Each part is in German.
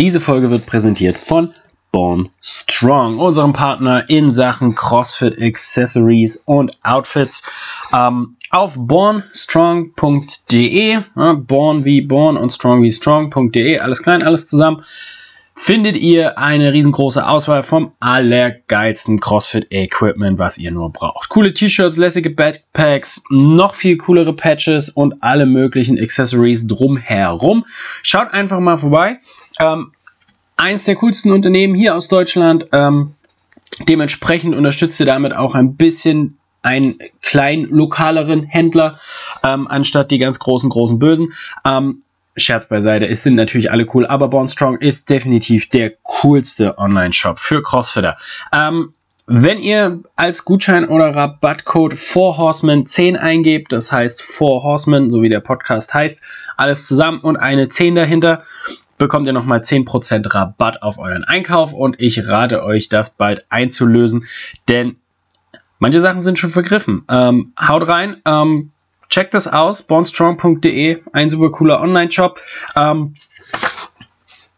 Diese Folge wird präsentiert von Born Strong, unserem Partner in Sachen CrossFit Accessories und Outfits. Ähm, auf bornstrong.de, ja, born wie born und strong wie strong.de, alles klein, alles zusammen, findet ihr eine riesengroße Auswahl vom allergeilsten CrossFit-Equipment, was ihr nur braucht. Coole T-Shirts, lässige Backpacks, noch viel coolere Patches und alle möglichen Accessories drumherum. Schaut einfach mal vorbei. Ähm, eins der coolsten Unternehmen hier aus Deutschland. Ähm, dementsprechend unterstützt ihr damit auch ein bisschen einen kleinen lokaleren Händler, ähm, anstatt die ganz großen, großen Bösen. Ähm, Scherz beiseite, es sind natürlich alle cool, aber Born Strong ist definitiv der coolste Online-Shop für Crossfitter. Ähm, wenn ihr als Gutschein oder Rabattcode 4Horsemen 10 eingebt, das heißt 4Horsemen, so wie der Podcast heißt, alles zusammen und eine 10 dahinter, bekommt ihr nochmal 10% Rabatt auf euren Einkauf und ich rate euch, das bald einzulösen, denn manche Sachen sind schon vergriffen. Ähm, haut rein, ähm, Checkt das aus, bornstrong.de, ein super cooler Online-Shop, ähm,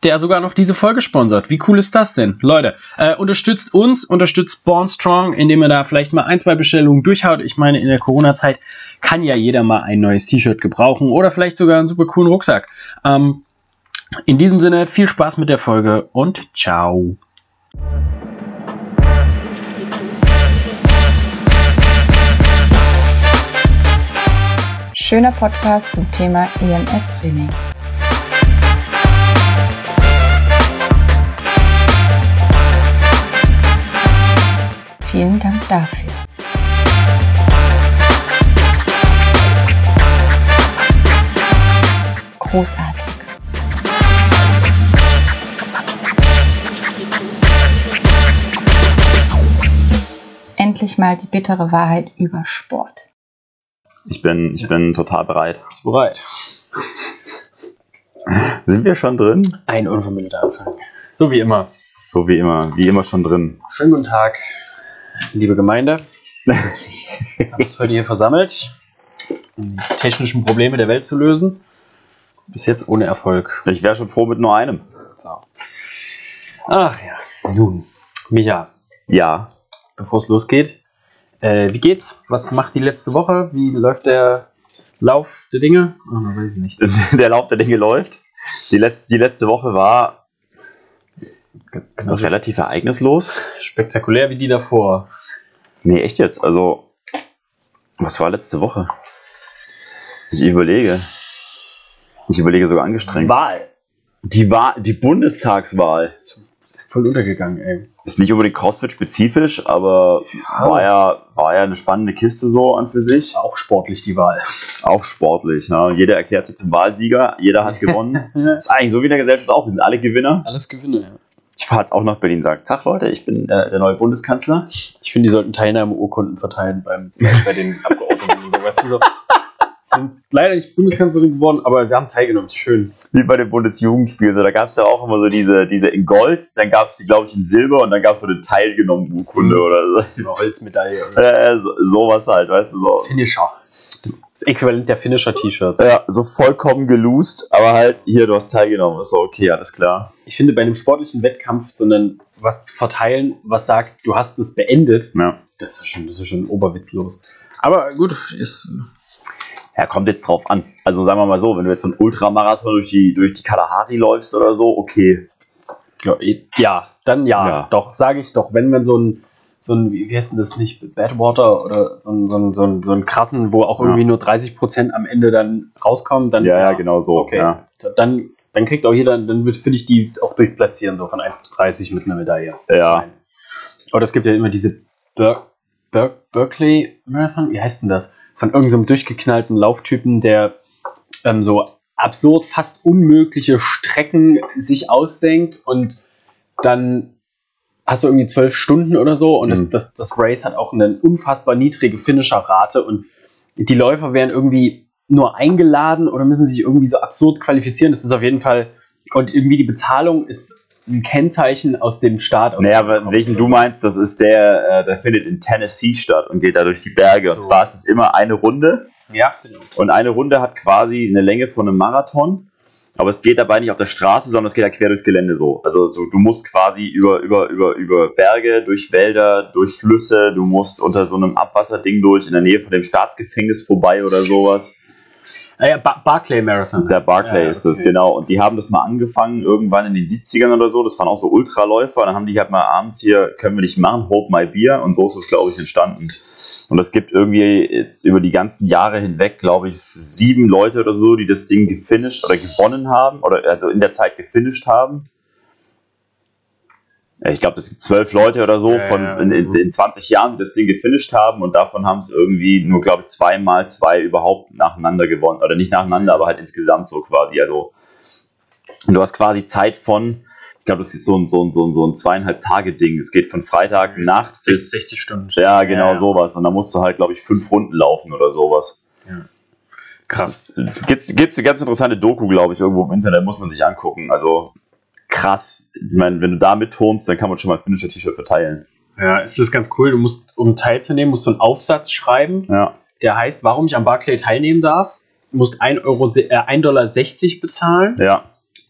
der sogar noch diese Folge sponsert. Wie cool ist das denn? Leute, äh, unterstützt uns, unterstützt Bornstrong, indem ihr da vielleicht mal ein, zwei Bestellungen durchhaut. Ich meine, in der Corona-Zeit kann ja jeder mal ein neues T-Shirt gebrauchen oder vielleicht sogar einen super coolen Rucksack. Ähm, in diesem Sinne, viel Spaß mit der Folge und ciao. Schöner Podcast zum Thema EMS-Training. Vielen Dank dafür. Großartig. Endlich mal die bittere Wahrheit über Sport. Ich bin, ich yes. bin total bereit. Bist du bereit? Sind wir schon drin? Ein unvermittelter Anfang. So wie immer. So wie immer. Wie immer schon drin. Schönen guten Tag, liebe Gemeinde. Wir haben uns heute hier versammelt, um die technischen Probleme der Welt zu lösen. Bis jetzt ohne Erfolg. Ich wäre schon froh mit nur einem. So. Ach ja. Nun, Micha. Ja. Bevor es losgeht, äh, wie geht's? Was macht die letzte Woche? Wie läuft der Lauf der Dinge? Oh, weiß ich nicht. der Lauf der Dinge läuft. Die letzte, die letzte Woche war genau. relativ ereignislos. Spektakulär wie die davor. Nee, echt jetzt. Also, was war letzte Woche? Ich überlege. Ich überlege sogar angestrengt. Wahl. Die, Wahl, die Bundestagswahl. Voll untergegangen, ey. Ist nicht unbedingt CrossFit-spezifisch, aber ja. War, ja, war ja eine spannende Kiste so an für sich. Auch sportlich die Wahl. Auch sportlich. Ne? Jeder erklärt sich zum Wahlsieger, jeder hat gewonnen. ist eigentlich so wie in der Gesellschaft auch. Wir sind alle Gewinner. Alles Gewinner, ja. Ich fahre jetzt auch nach Berlin und sage, Tag Leute, ich bin äh, der neue Bundeskanzler. Ich finde, die sollten Teilnahmeurkunden verteilen beim, bei den Abgeordneten und so, weißt du so sind leider nicht Bundeskanzlerin geworden, aber sie haben teilgenommen. Ist schön. Wie bei den Bundesjugendspielen. da gab es ja auch immer so diese, diese in Gold, dann gab es die, glaube ich, in Silber und dann gab es so eine teilgenommene Urkunde mhm. oder so. Eine Holzmedaille. Oder? Äh, so, sowas halt, weißt du so. Finisher. Das ist das Äquivalent der Finisher-T-Shirts. Ja, so vollkommen geloost, aber halt, hier, du hast teilgenommen. Ist so, okay, alles klar. Ich finde, bei einem sportlichen Wettkampf, sondern was zu verteilen, was sagt, du hast es beendet, ja. das ist schon, das ist schon oberwitzlos. Aber gut, ist ja, kommt jetzt drauf an. Also sagen wir mal so, wenn du jetzt so einen Ultramarathon durch die, durch die Kalahari läufst oder so, okay. Ja, dann ja, ja. doch, sage ich doch. Wenn man so ein, so ein, wie heißt denn das nicht, Badwater oder so ein, so ein, so ein, so ein krassen, wo auch irgendwie ja. nur 30% am Ende dann rauskommen, dann. Ja, ja, genau so. Okay. Ja. Dann, dann kriegt auch jeder, dann wird, finde ich, die auch durchplatzieren, so von 1 bis 30 mit einer Medaille. Ja. Aber es gibt ja immer diese Ber Ber Berkeley Marathon, wie heißt denn das? Von irgendeinem so durchgeknallten Lauftypen, der ähm, so absurd, fast unmögliche Strecken sich ausdenkt und dann hast du irgendwie zwölf Stunden oder so und mhm. das, das, das Race hat auch eine unfassbar niedrige Finisher-Rate und die Läufer werden irgendwie nur eingeladen oder müssen sich irgendwie so absurd qualifizieren. Das ist auf jeden Fall, und irgendwie die Bezahlung ist ein Kennzeichen aus dem Staat. Aus naja, dem welchen du meinst, das ist der, äh, der findet in Tennessee statt und geht da durch die Berge. So. Und zwar ist es immer eine Runde. Ja, genau. Und eine Runde hat quasi eine Länge von einem Marathon. Aber es geht dabei nicht auf der Straße, sondern es geht ja quer durchs Gelände so. Also du, du musst quasi über, über, über, über Berge, durch Wälder, durch Flüsse, du musst unter so einem Abwasserding durch, in der Nähe von dem Staatsgefängnis vorbei oder sowas. Ah ja, Bar Barclay Marathon. Der Barclay Ja, ist das, okay. genau. Und die haben das mal angefangen, irgendwann in den 70ern oder so. Das waren auch so Ultraläufer. Dann haben die halt mal abends hier, können wir nicht machen, Hope My Beer. Und so ist es, glaube ich, entstanden. Und es gibt irgendwie jetzt über die ganzen Jahre hinweg, glaube ich, sieben Leute oder so, die das Ding gefinisht oder gewonnen haben. Oder also in der Zeit gefinisht haben. Ich glaube, es gibt zwölf Leute oder so Ja, von ja. in, in, in 20 Jahren, die das Ding gefinisht haben und davon haben es irgendwie nur, glaube ich, zweimal zwei überhaupt nacheinander gewonnen. Oder nicht nacheinander, aber halt insgesamt so quasi. Also, und du hast quasi Zeit von, ich glaube, das ist so ein, so ein, so ein, so ein zweieinhalb Tage Ding. Es geht von Freitag Nacht bis. 60 Stunden. Ja, genau Ja. sowas. Und da musst du halt, glaube ich, fünf Runden laufen oder sowas. Krass. Das Gibt gibt's eine ganz interessante Doku, glaube ich, irgendwo im Internet, muss man sich angucken. Also krass. Ich meine, wenn du da mittonst, dann kann man schon mal Finisher-T-Shirt verteilen. Ja, ist das ganz cool. Du musst, um teilzunehmen, musst du einen Aufsatz schreiben, Ja. der heißt, warum ich am Barclay teilnehmen darf. Du musst 1,60 Euro, äh, 1,60 Dollar bezahlen Ja.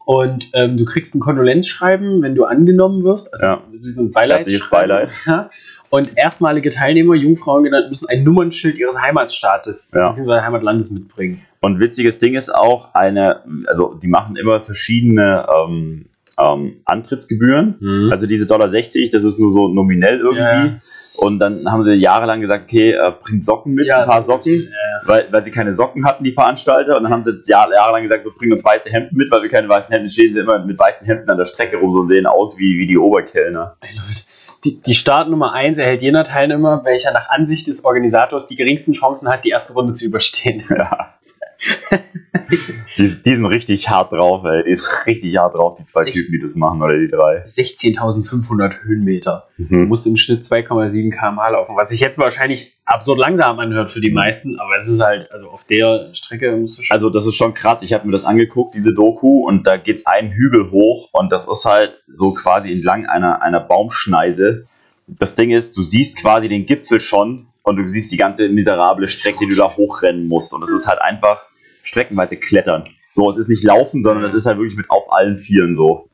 und ähm, du kriegst ein Kondolenzschreiben, wenn du angenommen wirst. Also Ja. ein. Herzliches Beileid. Ja. Und erstmalige Teilnehmer, Jungfrauen genannt, müssen ein Nummernschild ihres Heimatstaates Ja. bzw. Heimatlandes mitbringen. Und witziges Ding ist auch eine, also die machen immer verschiedene ähm, ähm, Antrittsgebühren. Also diese Dollar 60, das ist nur so nominell irgendwie. Ja. Und dann haben sie jahrelang gesagt, okay, äh, bringt Socken mit, ein paar Socken. Ja. weil, weil sie keine Socken hatten, die Veranstalter. Und dann haben sie Jahr, jahrelang gesagt, so, bring uns weiße Hemden mit, weil wir keine weißen Hemden stehen sie immer mit weißen Hemden an der Strecke rum so und sehen aus wie, wie die Oberkellner. Ey, Leute, Die, die Startnummer 1 erhält jener Teilnehmer, welcher nach Ansicht des Organisators die geringsten Chancen hat, die erste Runde zu überstehen. Ja. die, die sind richtig hart drauf, ey. Die ist richtig hart drauf, die zwei Sich- Typen, die das machen, oder die drei. 16.500 Höhenmeter. Du Mhm. musst im Schnitt 2,7 km/h laufen, was sich jetzt wahrscheinlich absurd langsam anhört für die meisten, aber es ist halt, also auf der Strecke musst du schon. Also das ist schon krass. Ich habe mir das angeguckt, diese Doku, und da geht's einen Hügel hoch und das ist halt so quasi entlang einer, einer Baumschneise. Das Ding ist, du siehst quasi den Gipfel schon und du siehst die ganze miserable Strecke, die du da hochrennen musst. Und es ist halt einfach streckenweise Klettern. So, es ist nicht Laufen, sondern es ist halt wirklich mit auf allen Vieren so.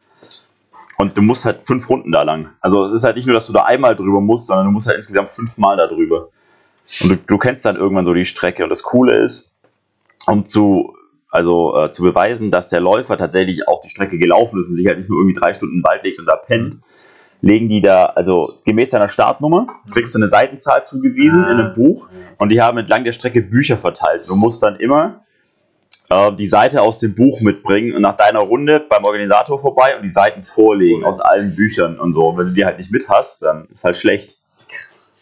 Und du musst halt fünf Runden da lang. Also es ist halt nicht nur, dass du da einmal drüber musst, sondern du musst halt insgesamt fünfmal da drüber. Und du, du kennst dann irgendwann so die Strecke. Und das Coole ist, um zu, also, äh, zu beweisen, dass der Läufer tatsächlich auch die Strecke gelaufen ist und sich halt nicht nur irgendwie drei Stunden im Wald legt und da pennt, legen die da, also gemäß deiner Startnummer, kriegst du eine Seitenzahl zugewiesen in einem Buch und die haben entlang der Strecke Bücher verteilt. Du musst dann immer äh, die Seite aus dem Buch mitbringen und nach deiner Runde beim Organisator vorbei und die Seiten vorlegen aus allen Büchern und so. Wenn du die halt nicht mit hast, dann ist halt schlecht.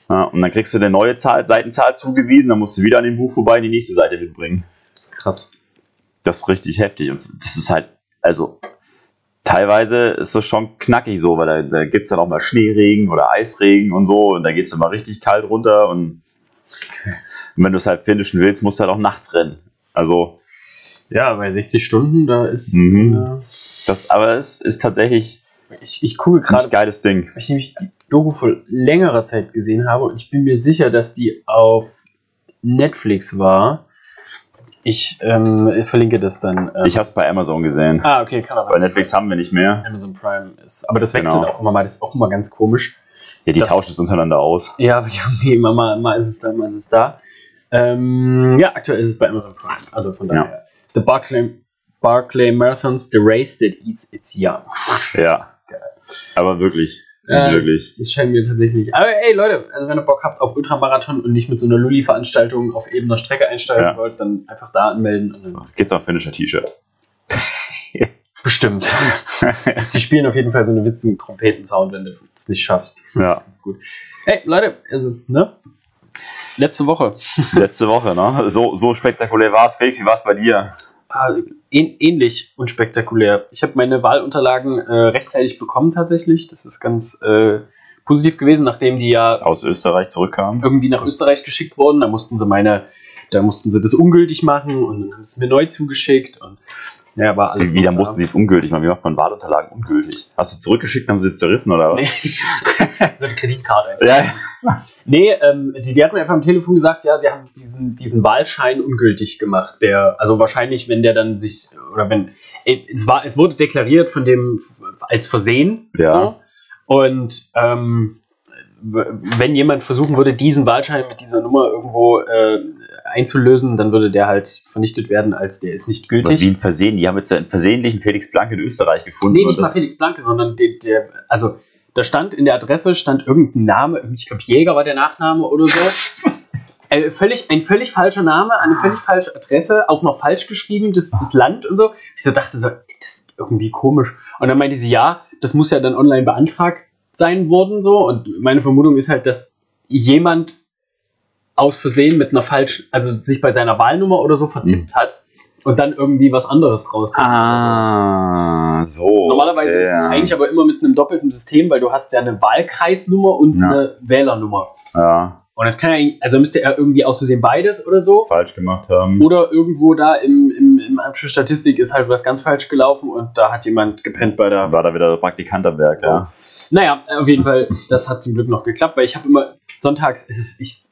Ja, und dann kriegst du eine neue Zahl, Seitenzahl zugewiesen, dann musst du wieder an dem Buch vorbei und die nächste Seite mitbringen. krass. Das ist richtig heftig. Und das ist halt, also teilweise ist das schon knackig so, weil da, da gibt es dann auch mal Schneeregen oder Eisregen und so und da geht es dann mal richtig kalt runter und, und wenn du es halt finishen willst, musst du halt auch nachts rennen. Also Ja, bei 60 Stunden, da ist. Mhm. äh, das, aber es ist tatsächlich ich, ich gucke gerade, geiles Ding. weil ich nämlich die Doku vor längerer Zeit gesehen habe und ich bin mir sicher, dass die auf Netflix war. Ich ähm, verlinke das dann. Ähm, Ich habe es bei Amazon gesehen. ah, okay, kann auch Bei Netflix haben wir nicht mehr. Amazon Prime ist. Aber das wechselt Genau. auch immer mal, das ist auch immer ganz komisch. Ja, die Das- tauschen es untereinander aus. Ja, die haben immer mal, mal ist es da, mal ist es da. Ähm, ja, aktuell ist es bei Amazon Prime. Also von Ja. The Barclay, Barclay Marathons, The Race That Eats Its Young. Ja. Aber wirklich. Äh, wirklich. Das scheint mir tatsächlich. Aber ey, Leute, also wenn ihr Bock habt auf Ultramarathon und nicht mit so einer Lulli-Veranstaltung auf ebener Strecke einsteigen Ja. wollt, dann einfach da anmelden. Und So, geht's auf Finisher T-Shirt. Bestimmt. Sie spielen auf jeden Fall so einen witzigen Trompetensound, wenn du es nicht schaffst. ja. Gut. Hey, Leute, also, ne? Letzte Woche. Letzte Woche, ne? So, so spektakulär war es. Felix, wie war es bei dir? Ah, ähn, ähnlich unspektakulär. Ich habe meine Wahlunterlagen äh, rechtzeitig bekommen tatsächlich. Das ist ganz äh, positiv gewesen, nachdem die ja Aus Österreich zurückkam. irgendwie nach Österreich geschickt wurden. Da mussten sie meine, da mussten sie das ungültig machen und dann haben sie es mir neu zugeschickt. Und Ja, war alles. Wie, da mussten sie es ungültig machen? Wie macht man Wahlunterlagen ungültig? Hast du zurückgeschickt haben sie es zerrissen oder was? Nee. so eine Kreditkarte. Ja, Nee, ähm, die, die hat mir einfach am Telefon gesagt, ja, sie haben diesen, diesen Wahlschein ungültig gemacht. Der, also wahrscheinlich, wenn der dann sich, oder wenn, äh, es war, es wurde deklariert von dem als Versehen. Ja. So, und ähm, wenn jemand versuchen würde, diesen Wahlschein mit dieser Nummer irgendwo äh, einzulösen, dann würde der halt vernichtet werden, als der ist nicht Aber gültig. wie ein Versehen. Die haben jetzt einen versehentlichen Felix Blank in Österreich gefunden. Nee, nicht mal Felix Blanke, sondern der, der, also da stand in der Adresse stand irgendein Name, ich glaube Jäger war der Nachname oder so. Äh, völlig, ein völlig falscher Name, eine völlig falsche Adresse, auch noch falsch geschrieben, das, das Land und so. Ich so dachte so, das ist irgendwie komisch. Und dann meinte sie, ja, das muss ja dann online beantragt sein worden so. Und meine Vermutung ist halt, dass jemand aus Versehen mit einer falschen, also sich bei seiner Wahlnummer oder so vertippt hat und dann irgendwie was anderes rauskommt. Ah, so. Normalerweise okay, ist es eigentlich aber immer mit einem doppelten System, weil du hast ja eine Wahlkreisnummer und Ja. eine Wählernummer. Ja, Und das kann ja, eigentlich- also müsste er irgendwie aus Versehen beides oder so. falsch gemacht haben. Oder irgendwo da im, im, im für Statistik ist halt was ganz falsch gelaufen und da hat jemand gepennt bei der. War da wieder der Praktikant am Werk, So. ja. Naja, auf jeden Fall, das hat zum Glück noch geklappt, weil ich habe immer sonntags, ich,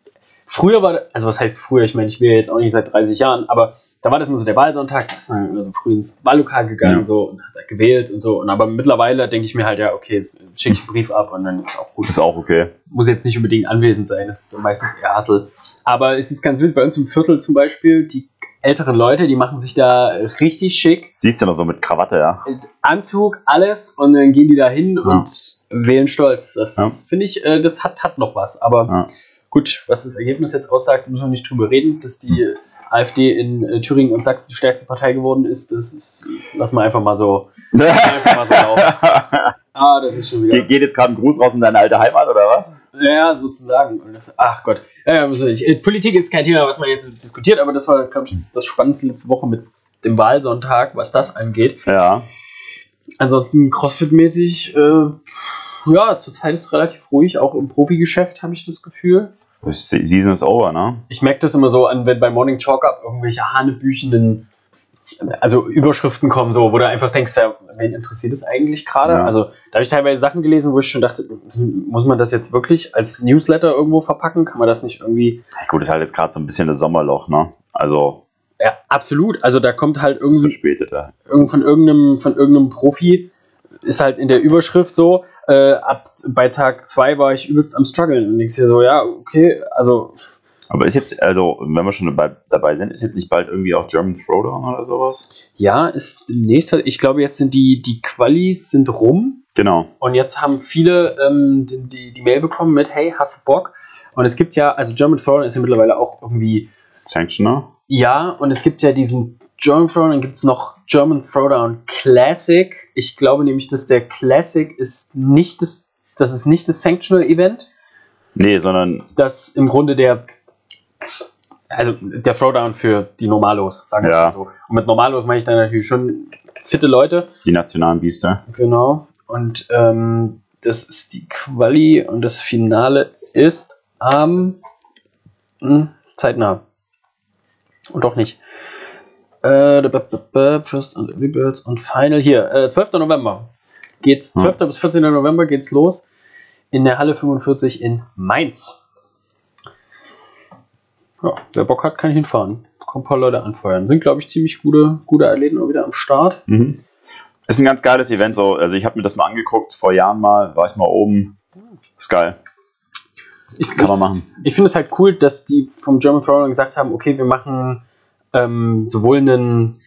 früher war, also was heißt früher, ich meine, ich wäre jetzt auch nicht seit 30 Jahren, aber da war das immer so der Wahlsonntag, da ist man immer so früh ins Wahllokal gegangen Ja. und so und hat da gewählt und so. Und aber mittlerweile denke ich mir halt, ja, okay, schicke ich einen Brief ab und dann ist auch gut. Ist auch okay. Muss jetzt nicht unbedingt anwesend sein, das ist meistens eher Hassel. Aber es ist ganz wild, bei uns im Viertel zum Beispiel, die älteren Leute, die machen sich da richtig schick. Siehst du noch so mit Krawatte, ja. Anzug, alles und dann gehen die da hin Ja. und wählen stolz. Das Ja. finde ich, äh, das hat, hat noch was. Aber. Gut, was das Ergebnis jetzt aussagt, müssen wir nicht drüber reden, dass die AfD in äh, Thüringen und Sachsen die stärkste Partei geworden ist. Das ist, lassen wir einfach mal so, einfach mal so laufen. Ah, das ist schon wieder. Ge geht jetzt gerade ein Gruß raus in deine alte Heimat, oder was? Ja, sozusagen. Das, ach Gott. Äh, Politik ist kein Thema, was man jetzt diskutiert, aber das war, glaube ich, das, das Spannendste letzte Woche mit dem Wahlsonntag, was das angeht. Ja. Ansonsten Crossfit-mäßig, äh, ja, zurzeit ist relativ ruhig, auch im Profigeschäft habe ich das Gefühl. Se- Season is over, ne? Ich merke das immer so an, wenn bei Morning Chalk Up irgendwelche hanebüchenden, also Überschriften kommen, so, wo du einfach denkst, ja, wen interessiert das eigentlich gerade? Ja. Also, da habe ich teilweise Sachen gelesen, wo ich schon dachte, muss man das jetzt wirklich als Newsletter irgendwo verpacken? Kann man das nicht irgendwie. Ja, gut, ist halt jetzt gerade so ein bisschen das Sommerloch, ne? Also, Ja, absolut. Also, da kommt halt irgendwie. verspätet, ja. irgend- von irgendeinem, von irgendeinem Profi ist halt in der Überschrift so, äh, ab bei Tag 2 war ich übelst am struggeln und denkst dir so, ja, okay, also Aber ist jetzt, also, wenn wir schon dabei, dabei sind, ist jetzt nicht bald irgendwie auch German Throwdown oder sowas? ja, ist demnächst, ich glaube, jetzt sind die, die Qualis sind rum Genau. und jetzt haben viele ähm, die, die, die Mail bekommen mit, hey, hast du Bock? Und es gibt ja, also German Throwdown ist ja mittlerweile auch irgendwie, Sanctioner? ja, und es gibt ja diesen German Throwdown, dann gibt es noch German Throwdown Classic. Ich glaube nämlich, dass der Classic ist nicht das, das ist nicht das Sanctional Event. Nee, sondern, das im Grunde der, also der Throwdown für die Normalos, sagen wir Ja. mal so. Und mit Normalos meine ich dann natürlich schon fitte Leute. die nationalen Biester. Genau. Und ähm, das ist die Quali und das Finale ist am hm, zeitnah. Und doch nicht. Äh, First Early Birds und Final hier. Äh, 12. November geht's. Hm. 12. bis 14. November geht's los in der Halle 45 in Mainz. Ja, wer Bock hat, kann hinfahren. Kommen ein paar Leute anfeuern. Sind, glaube ich, ziemlich gute, gute Athleten auch wieder am Start. Mhm. Ist ein ganz geiles Event, so. Also, ich habe mir das mal angeguckt, vor Jahren mal, war ich mal oben. Ist geil. Ich, Kann man machen. ich finde es halt cool, dass die vom German Throwdown gesagt haben, okay, wir machen ähm, sowohl einen,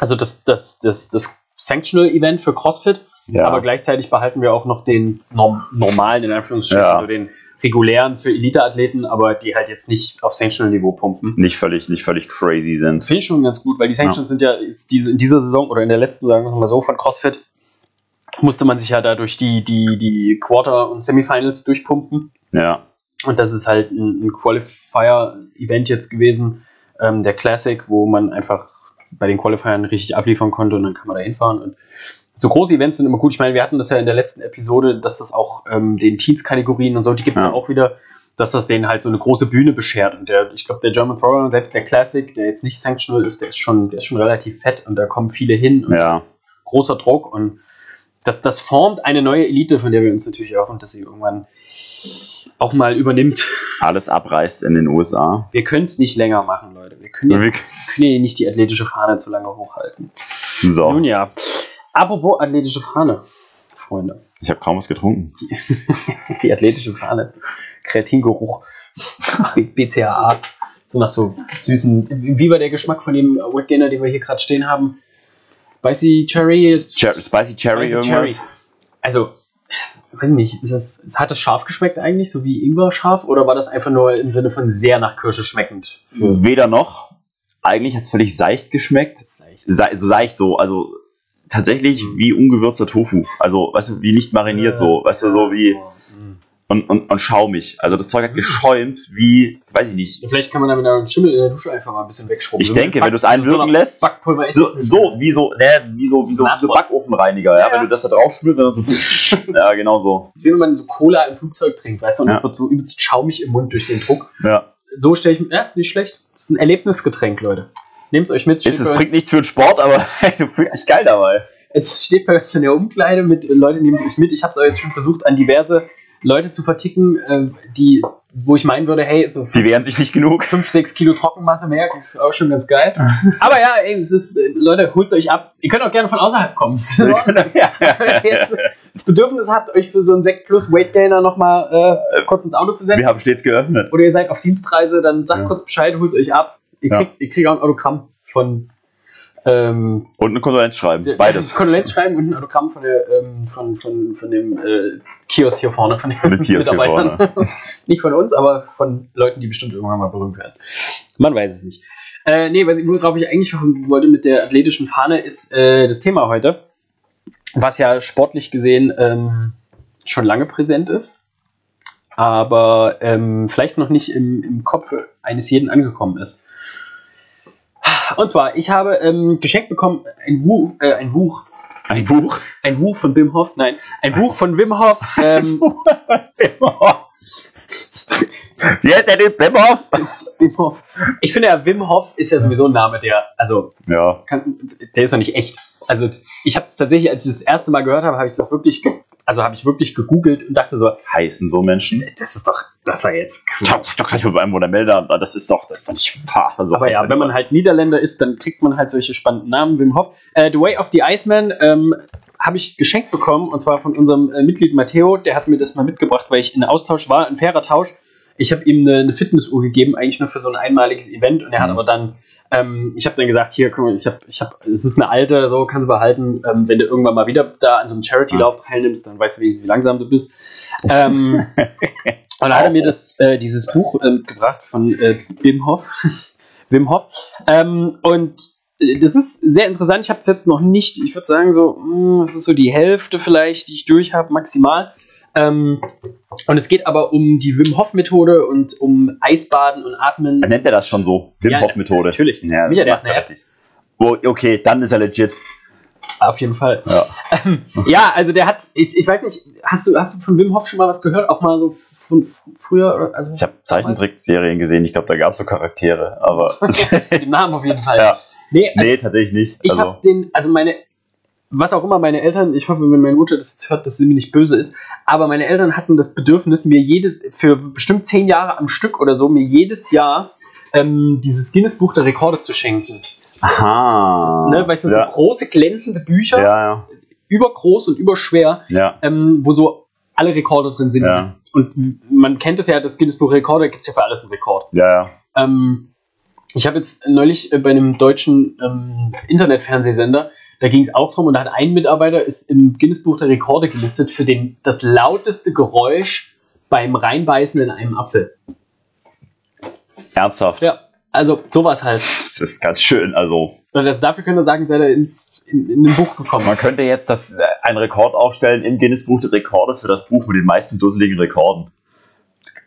also das, das, das, das Sanctional Event für CrossFit, Ja. aber gleichzeitig behalten wir auch noch den norm normalen, in Anführungsstrichen, Ja. also den regulären für Elite-Athleten, aber die halt jetzt nicht auf Sanctional-Niveau pumpen. nicht völlig, nicht völlig crazy sind. Finde ich schon ganz gut, weil die Sanctions sind ja jetzt diese, in dieser Saison oder in der letzten, sagen wir mal so, von CrossFit, musste man sich ja da durch die, die, die Quarter- und Semifinals durchpumpen. Ja. Und das ist halt ein, ein Qualifier-Event jetzt gewesen, ähm, der Classic, wo man einfach bei den Qualifiern richtig abliefern konnte und dann kann man da hinfahren. Und so große Events sind immer gut. Ich meine, wir hatten das ja in der letzten Episode, dass das auch ähm, den Teens-Kategorien und so, die gibt es ja. Auch wieder. dass das denen halt so eine große Bühne beschert. Und der, ich glaube, der German Throwdown, selbst der Classic, der jetzt nicht sanctional ist, der ist schon, der ist schon relativ fett und da kommen viele hin und Ja. das ist großer Druck und das, das formt eine neue Elite, von der wir uns natürlich erhoffen, dass sie irgendwann auch mal übernimmt. Alles abreißt in den USA. Wir können es nicht länger machen, Leute. Wir können, jetzt, Wir- können hier nicht die athletische Fahne zu lange hochhalten. So, Nun ja. Apropos athletische Fahne, Freunde. ich habe kaum was getrunken. Die athletische Fahne. Kreatingeruch. BCAA. So nach so süßen. Wie war der Geschmack von dem Wet Gainer, den wir hier gerade stehen haben? Spicy Cherry? Cher Spicy Cherry Spicy irgendwas? Also, weiß nicht, ist das, es hat das scharf geschmeckt eigentlich, so wie Ingwer scharf? Oder war das einfach nur im Sinne von sehr nach Kirsche schmeckend? Für Weder noch. Eigentlich hat es völlig seicht geschmeckt. Se so seicht so, also tatsächlich wie ungewürzter Tofu. Also, weißt du, wie nicht mariniert so, weißt du, so wie und, und, und schaumig. Also das Zeug hat geschäumt wie, weiß ich nicht. Vielleicht kann man da mit einem Schimmel in der Dusche einfach mal ein bisschen wegschrubben. Ich denke, wenn du es einwirken lässt, Backpulver So, so wie so, ne, wie so, wie so, wie so Backofenreiniger, ja, Ja, ja. wenn du das da drauf spürst, dann ist so, ja, genau so. Das ist wie wenn man so Cola im Flugzeug trinkt, weißt du, und Ja. es wird so übelst schaumig im Mund durch den Druck. Ja. So stelle ich mir, ja, ist nicht schlecht. Das ist ein Erlebnisgetränk, Leute. Nehmt es euch mit. Es bringt nichts für den Sport, aber du fühlst dich geil dabei. Es steht bei uns in der Umkleide mit Leute nehmen es euch mit. Ich habe es aber jetzt schon versucht, an diverse Leute zu verticken, äh, die, wo ich meinen würde, hey, so Die wehren sich nicht genug. 5, 6 Kilo Trockenmasse mehr, ist auch schon ganz geil. Aber ja, ey, es ist, Leute, holt euch ab. Ihr könnt auch gerne von außerhalb kommen. Ordnung. ja, Wenn ihr jetzt das Bedürfnis habt, euch für so einen Sekt plus Weight Gainer nochmal äh, kurz ins Auto zu setzen, Wir haben stets geöffnet. oder ihr seid auf Dienstreise, dann sagt Ja. kurz Bescheid, holt euch ab. Ihr Ja. kriegt, ihr kriegt auch ein Autogramm von ähm, Und eine Kondolenz schreiben. Beides. Kondolenz schreiben und ein Autogramm von, der, ähm, von, von, von dem äh, Kiosk hier vorne, von den Von Mitarbeitern. Nicht von uns, aber von Leuten, die bestimmt irgendwann mal berühmt werden. Man weiß es nicht. Äh, nee, was ich- worauf ich eigentlich wollte mit der athletischen Fahne, ist äh, das Thema heute, was ja sportlich gesehen ähm, schon lange präsent ist, aber ähm, vielleicht noch nicht im, im Kopf eines jeden angekommen ist. Und zwar, ich habe ähm, geschenkt bekommen ein Buch, äh, ein Buch, Ein Buch. ein Buch von Wim Hof, nein, ein Buch von Wim Hof, ähm, Wie heißt der denn? Bemhoff? Wim Hof. Ich finde ja, Wim Hof ist ja sowieso ein Name, der, also, Ja. kann, der ist doch nicht echt. Also, ich habe es tatsächlich, als ich das erste Mal gehört habe, habe ich das wirklich, also habe ich wirklich gegoogelt und dachte so, Heißen so Menschen? das ist doch, das war jetzt Ja, doch kann ich mit einem Wohner melden, das ist doch, das ist doch nicht wahr. So Aber heißt ja, er wenn man halt Niederländer ist, dann kriegt man halt solche spannenden Namen. Wim Hof. Äh, the Way of the Iceman ähm, habe ich geschenkt bekommen und zwar von unserem äh, Mitglied Matteo. Der hat mir das mal mitgebracht, weil ich in Austausch war, ein fairer Tausch. Ich habe ihm eine, eine Fitnessuhr gegeben, eigentlich nur für so ein einmaliges Event und er hat Mhm. aber dann, ähm, ich habe dann gesagt, hier, guck mal, ich habe, ich habe, es ist eine alte, so kannst du behalten. Ähm, wenn du irgendwann mal wieder da an so einem Charity-Lauf teilnimmst, dann weißt du wenigstens, wie langsam du bist. Ähm, und da hat er mir das, äh, dieses Buch ähm, gebracht von äh, Wim Hof. Wim Hof. Ähm, und äh, das ist sehr interessant. Ich habe es jetzt noch nicht, ich würde sagen, so, mh, es ist so die Hälfte vielleicht, die ich durch habe, maximal. Ähm, und es geht aber um die Wim Hof-Methode und um Eisbaden und Atmen. Nennt er das schon so? Wim Ja, Hof Methode. natürlich. Ja, Micha, der hat eine richtig. Oh, okay, dann ist er legit. Auf jeden Fall. Ja. Ähm, ja, also der hat, ich, ich weiß nicht, hast du, hast du von Wim Hof schon mal was gehört? Auch mal so von früher? Also, Ich habe Zeichentrickserien gesehen, ich glaube, da gab es so Charaktere, aber. den Namen auf jeden Fall. ja. Nee, also Nee, tatsächlich nicht. ich Also, habe den, also meine, was auch immer meine Eltern, ich hoffe, wenn meine Mutter das jetzt hört, dass sie mir nicht böse ist, aber meine Eltern hatten das Bedürfnis, mir jede, für bestimmt zehn Jahre am Stück oder so, mir jedes Jahr ähm, dieses Guinness-Buch der Rekorde zu schenken. aha. ne, weißt du, ja. so große glänzende Bücher, ja, ja, übergroß und überschwer, ja. ähm, wo so alle Rekorde drin sind. Ja. Und man kennt es ja, das Guinness-Buch Rekorde gibt es ja für alles einen Rekord. Ja, ja. Ähm, ich habe jetzt neulich äh, bei einem deutschen ähm, Internetfernsehsender, da ging es auch drum und da hat ein Mitarbeiter ist im Guinness-Buch der Rekorde gelistet für den, das lauteste Geräusch beim Reinbeißen in einem Apfel. Ernsthaft. Ja, also sowas halt. Das ist ganz schön. Also, das, dafür können wir sagen, seid ihr ins, in, in ein Buch gekommen. man könnte jetzt das, äh, einen Rekord aufstellen im Guinness Buch der Rekorde für das Buch mit den meisten dusseligen Rekorden.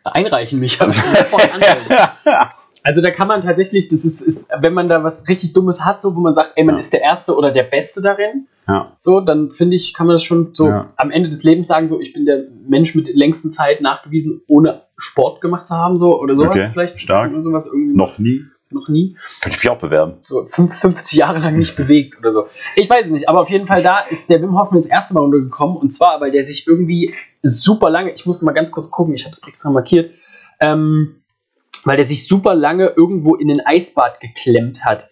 Einreichen mich. hab Also da kann man tatsächlich, das ist, ist, wenn man da was richtig Dummes hat, so wo man sagt, ey, man Ja. ist der Erste oder der Beste darin, Ja. so, dann finde ich, kann man das schon so Ja. am Ende des Lebens sagen, so, ich bin der Mensch mit der längsten Zeit nachgewiesen, ohne Sport gemacht zu haben, so, oder sowas Okay, vielleicht. stark. Oder sowas irgendwie. Noch nie. Noch nie. Könnte ich mich auch bewerben. So fünf- 50 Jahre lang nicht bewegt oder so. Ich weiß es nicht, aber auf jeden Fall da ist der Wim Hof mir das erste Mal untergekommen und zwar, weil der sich irgendwie super lange, ich muss mal ganz kurz gucken, ich habe es extra markiert, ähm, weil der sich super lange irgendwo in den Eisbad geklemmt hat.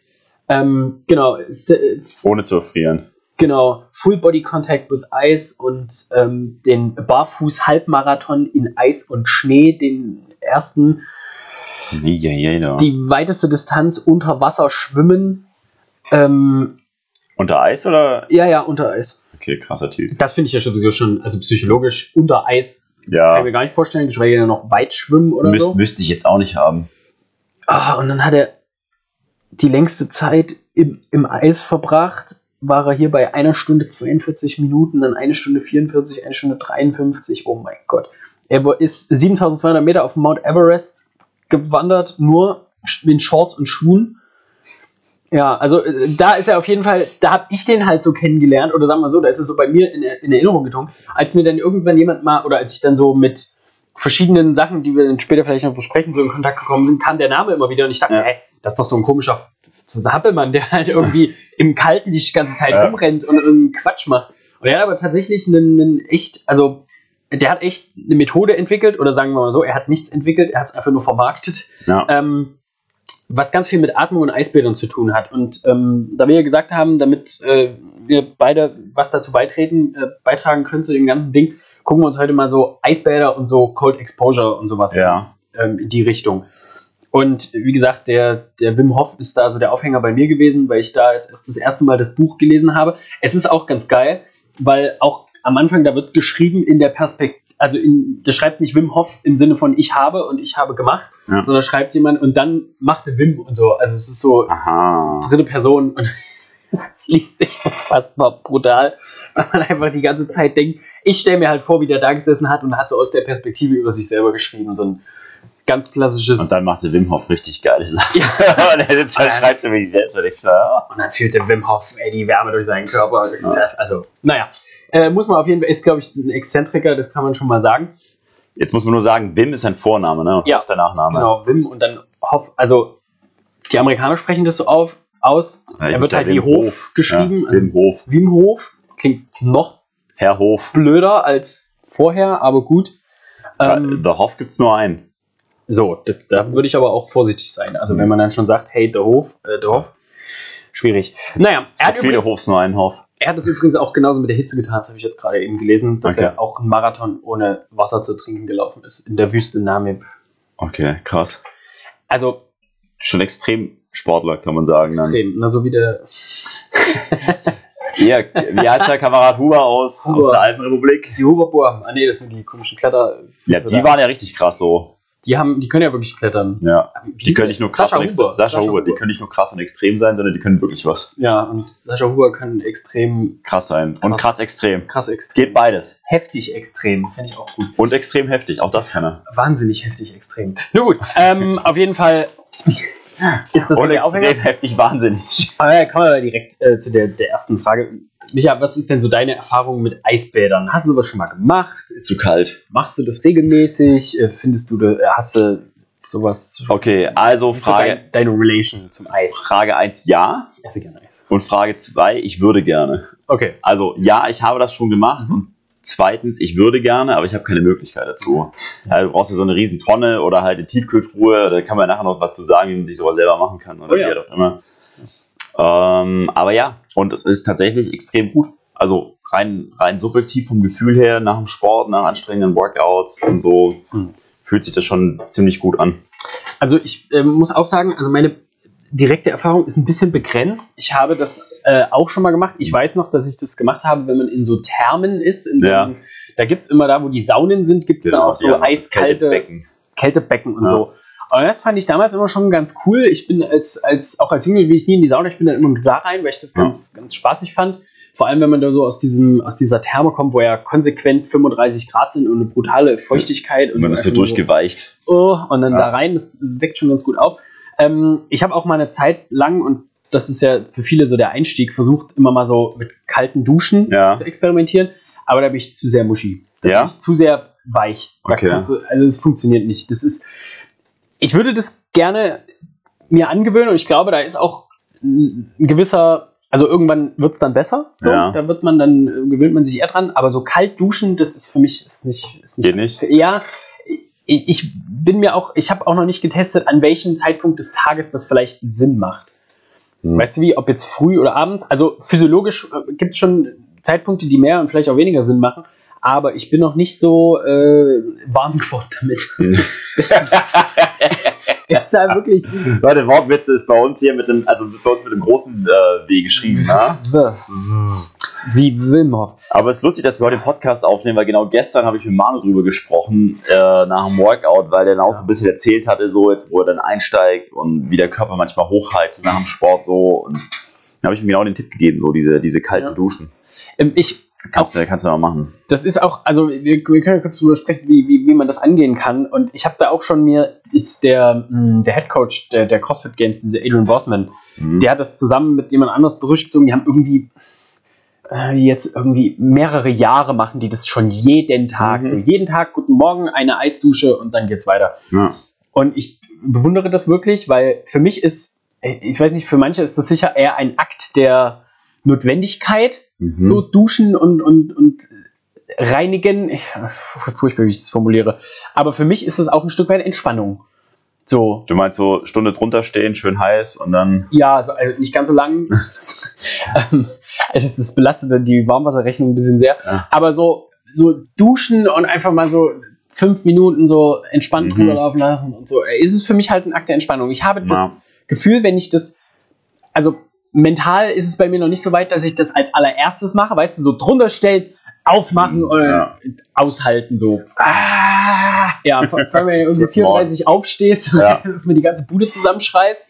Ähm, genau, äh, Ohne zu erfrieren. genau, Full Body Contact with Ice und ähm, den Barfuß-Halbmarathon in Eis und Schnee, den ersten, Nee, ja, ja, die weiteste Distanz unter Wasser schwimmen. Ähm, Unter Eis oder? ja, ja, unter Eis. Okay, krasser Typ. Das finde ich ja sowieso schon, also psychologisch unter Eis kann ich Ja. mir gar nicht vorstellen, geschweige denn noch weit schwimmen oder Müs so. Müsste ich jetzt auch nicht haben. Ah, und dann hat er die längste Zeit im, im Eis verbracht, war er hier bei einer Stunde 42 Minuten, dann eine Stunde 44, eine Stunde 53, oh mein Gott. Er ist 7200 Meter auf Mount Everest gewandert, nur in Shorts und Schuhen. Ja, also äh, da ist er auf jeden Fall, da habe ich den halt so kennengelernt, oder sagen wir so, da ist es so bei mir in, in Erinnerung gedrungen, als mir dann irgendwann jemand mal, oder als ich dann so mit verschiedenen Sachen, die wir dann später vielleicht noch besprechen, so in Kontakt gekommen sind, kam der Name immer wieder und ich dachte, Ja. hey, das ist doch so ein komischer so ein Happelmann, der halt irgendwie im Kalten die ganze Zeit Ja. rumrennt und irgendeinen Quatsch macht. Und er hat aber tatsächlich einen, einen echt, also der hat echt eine Methode entwickelt, oder sagen wir mal so, er hat nichts entwickelt, er hat es einfach nur vermarktet, Ja. ähm, was ganz viel mit Atmung und Eisbildung zu tun hat. Und ähm, da wir ja gesagt haben, damit äh, wir beide was dazu beitreten, äh, beitragen können zu dem ganzen Ding, gucken wir uns heute mal so Eisbäder und so Cold Exposure und sowas Ja. ähm, in die Richtung. Und wie gesagt, der, der Wim Hof ist da so der Aufhänger bei mir gewesen, weil ich da jetzt erst das erste Mal das Buch gelesen habe. Es ist auch ganz geil, weil auch am Anfang, da wird geschrieben in der Perspektive, also in, das schreibt nicht Wim Hof im Sinne von ich habe und ich habe gemacht, Ja. sondern schreibt jemand und dann machte Wim und so. Also es ist so Aha. dritte Person und es liest sich unfassbar brutal, weil man einfach die ganze Zeit denkt, ich stelle mir halt vor, wie der da gesessen hat und hat so aus der Perspektive über sich selber geschrieben, so ein ganz klassisches. Und dann machte Wim Hof richtig geile Sachen. Ja. und er sitzt halt, schreibt über sich selbst und ich so, ja. Und dann fühlte Wim Hof ey, die Wärme durch seinen Körper. durch das, also, naja. Äh, muss man auf jeden Fall, ist glaube ich ein Exzentriker, das kann man schon mal sagen. Jetzt muss man nur sagen, Wim ist sein Vorname, ne? Und Ja. Hof der Nachname. Genau, Wim und dann Hof, also die Amerikaner sprechen das so auf, aus. Ja, er wird ja halt Wim wie Hof, geschrieben. Ja, also Wim Hof. Wim Hof klingt noch Herr Hof. blöder als vorher, aber gut. Ähm, The Hof gibt's nur einen. So, da, da würde ich aber auch vorsichtig sein. Also wenn man dann schon sagt, hey, der Hof, äh, der Hof, schwierig. Naja, er hat, viele übrigens, Hofs nur einen Hof. er hat es übrigens auch genauso mit der Hitze getan, das habe ich jetzt gerade eben gelesen, dass Okay. er auch einen Marathon ohne Wasser zu trinken gelaufen ist, in der Wüste Namib. Okay, krass. Also Schon extrem Sportler, kann man sagen. Dann. extrem, na, so wie der Ja, wie heißt der Kamerad Huber aus, Huber. aus der Alpenrepublik? die Huberbohr, ah nee, das sind die komischen Kletter. Ja, die waren ja richtig krass so. Die haben, die können ja wirklich klettern. Ja. Die hieß können nicht nur krass Sascha und extrem, Huber. Sascha, Huber, die können nicht nur krass und extrem sein, sondern die können wirklich was Ja, und Sascha Huber kann extrem krass sein. Und Krass. extrem. krass extrem. Geht beides. Heftig extrem, finde ich auch gut. Und extrem heftig, auch das kann er. Wahnsinnig heftig extrem. Nur gut, ähm, auf jeden Fall ist das so Und der Aufhänger. extrem heftig wahnsinnig. Aber ja, kommen wir direkt äh, zu der, der ersten Frage. Micha, was ist denn so deine Erfahrung mit Eisbädern? Hast du sowas schon mal gemacht? Ist, Zu kalt. machst du das regelmäßig? Äh, findest du, äh, hast du sowas? Okay, also Frage, dein, deine Relation zum Eis? Frage 1 ja Ich esse gerne Eis. und Frage 2 ich würde gerne. Okay. Also ja, ich habe das schon gemacht und zweitens, ich würde gerne, aber ich habe keine Möglichkeit dazu. Also, du brauchst ja so eine riesen Tonne oder halt eine Tiefkühltruhe, da kann man nachher noch was zu sagen, wie man sich sowas selber machen kann oder Oh ja. wie auch immer. Ähm, aber ja, und es ist tatsächlich extrem gut. Also rein, rein subjektiv vom Gefühl her, nach dem Sport, nach anstrengenden Workouts und so, Hm. fühlt sich das schon ziemlich gut an. Also ich ähm, muss auch sagen, also meine direkte Erfahrung ist ein bisschen begrenzt. Ich habe das äh, auch schon mal gemacht. Ich weiß noch, dass ich das gemacht habe, wenn man in so Thermen ist. In so Ja. einem, da gibt es immer da, wo die Saunen sind, gibt es dann auch so Genau, das eiskalte Kältebecken. Kältebecken und Ja. so. Und das fand ich damals immer schon ganz cool. Ich bin als, als auch als Junge, wie ich nie in die Sauna, ich bin dann immer nur da rein, weil ich das Ja. ganz, ganz spaßig fand. Vor allem, wenn man da so aus, diesem, aus dieser Therme kommt, wo ja konsequent 35 Grad sind und eine brutale Feuchtigkeit. Und man ist so einfach nur durchgeweicht. oh, und dann Ja. da rein, das weckt schon ganz gut auf. Ähm, ich habe auch mal eine Zeit lang, und das ist ja für viele so der Einstieg, versucht immer mal so mit kalten Duschen Ja. zu experimentieren, aber da bin ich zu sehr muschi. Da Ja? bin ich zu sehr weich. Da Okay. du, also es funktioniert nicht. Das ist, ich würde das gerne mir angewöhnen und ich glaube, da ist auch ein gewisser, also irgendwann wird es dann besser. So, Ja. da wird man dann, äh, gewöhnt man sich eher dran, aber so kalt duschen, das ist für mich ist nicht, ist nicht Geht nicht? ja, ich, ich bin mir auch, ich habe auch noch nicht getestet, an welchem Zeitpunkt des Tages das vielleicht Sinn macht. Hm. Weißt du wie, ob jetzt früh oder abends? Also physiologisch gibt es schon Zeitpunkte, die mehr und vielleicht auch weniger Sinn machen, aber ich bin noch nicht so äh, warm geworden damit. Das ist, ja wirklich. Leute, Wortwitze ist bei uns hier mit dem, also bei uns mit dem großen äh, W geschrieben. Ne? Wie Wim Hof. Aber es ist lustig, dass wir heute den Podcast aufnehmen, weil genau gestern habe ich mit Manu drüber gesprochen, äh, nach dem Workout, weil der dann auch so ein bisschen erzählt hatte, so jetzt, wo er dann einsteigt und wie der Körper manchmal hochheizt nach dem Sport so. Und dann habe ich ihm genau den Tipp gegeben, so diese, diese kalten Ja. Duschen. Ähm, Ich, Kannst du, kannst du mal machen. das ist auch, also wir, wir können ja kurz drüber sprechen, wie, wie, wie man das angehen kann. Und ich habe da auch schon mir, ist der, mh, der Head Coach der, der CrossFit Games, dieser Adrian Bossman, Mhm. der hat das zusammen mit jemand anders durchgezogen. Die haben irgendwie äh, jetzt irgendwie mehrere Jahre machen die das schon jeden Tag. Mhm. So jeden Tag, guten Morgen, eine Eisdusche und dann geht's weiter. ja. Und ich bewundere das wirklich, weil für mich ist, ich weiß nicht, für manche ist das sicher eher ein Akt der Notwendigkeit, Mhm. so duschen und, und, und reinigen. Ich, furchtbar, wie ich das formuliere. Aber für mich ist das auch ein Stück weit Entspannung. So, Du meinst so Stunde drunter stehen, schön heiß und dann. ja, so, also nicht ganz so lang. ähm, das, das belastet dann die Warmwasserrechnung ein bisschen sehr. Ja. Aber so, so duschen und einfach mal so fünf Minuten so entspannt Mhm. drüber laufen lassen und so, ist es für mich halt ein Akt der Entspannung. Ich habe das Ja. Gefühl, wenn ich das, also mental ist es bei mir noch nicht so weit, dass ich das als allererstes mache, weißt du, so drunter stellen, aufmachen oder Ja. aushalten, so. Ah, ja, vor vor allem, wenn du irgendwie Guten Morgen. 34 aufstehst, Ja. dass mir die ganze Bude zusammenschreist.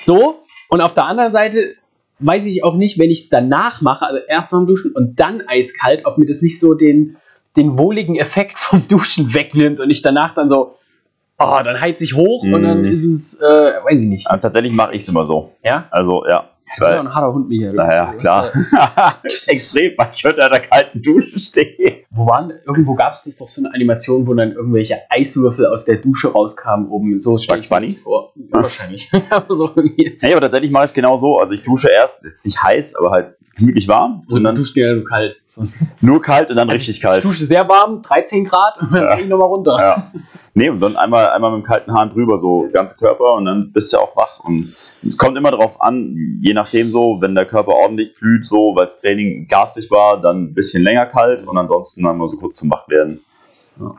So, und auf der anderen Seite weiß ich auch nicht, wenn ich es danach mache, also erst beim Duschen und dann eiskalt, ob mir das nicht so den, den wohligen Effekt vom Duschen wegnimmt und ich danach dann so, oh, dann heiz ich hoch und dann Mhm. ist es, äh, weiß ich nicht. Also tatsächlich mache ich es immer so. Ja? Also, ja. Bist ja Weil, ein harter Hund, Michael. Naja, bist- klar. du bist, äh, Extrem, weil ich an der kalten Dusche stehe. Wo waren, irgendwo gab es das doch so eine Animation, wo dann irgendwelche Eiswürfel aus der Dusche rauskamen oben. So stell Bugs ich mir das vor. Ja, wahrscheinlich. aber so irgendwie. Nee, aber tatsächlich mache ich es genau so. Also ich dusche erst, jetzt nicht heiß, aber halt gemütlich warm. So, und dann duschst ja nur kalt. So. nur kalt und dann Also richtig ich, kalt. Ich dusche sehr warm, 13 Grad und dann Ja. gehe ich nochmal runter. Ja. Nee, und dann einmal, einmal mit dem kalten Hahn drüber, so ganz Körper und dann bist du auch wach. Und es kommt immer darauf an, je nachdem so, wenn der Körper ordentlich glüht, so, weil das Training garstig war, dann ein bisschen länger kalt und ansonsten dann mal so kurz zum Wachwerden. Ja.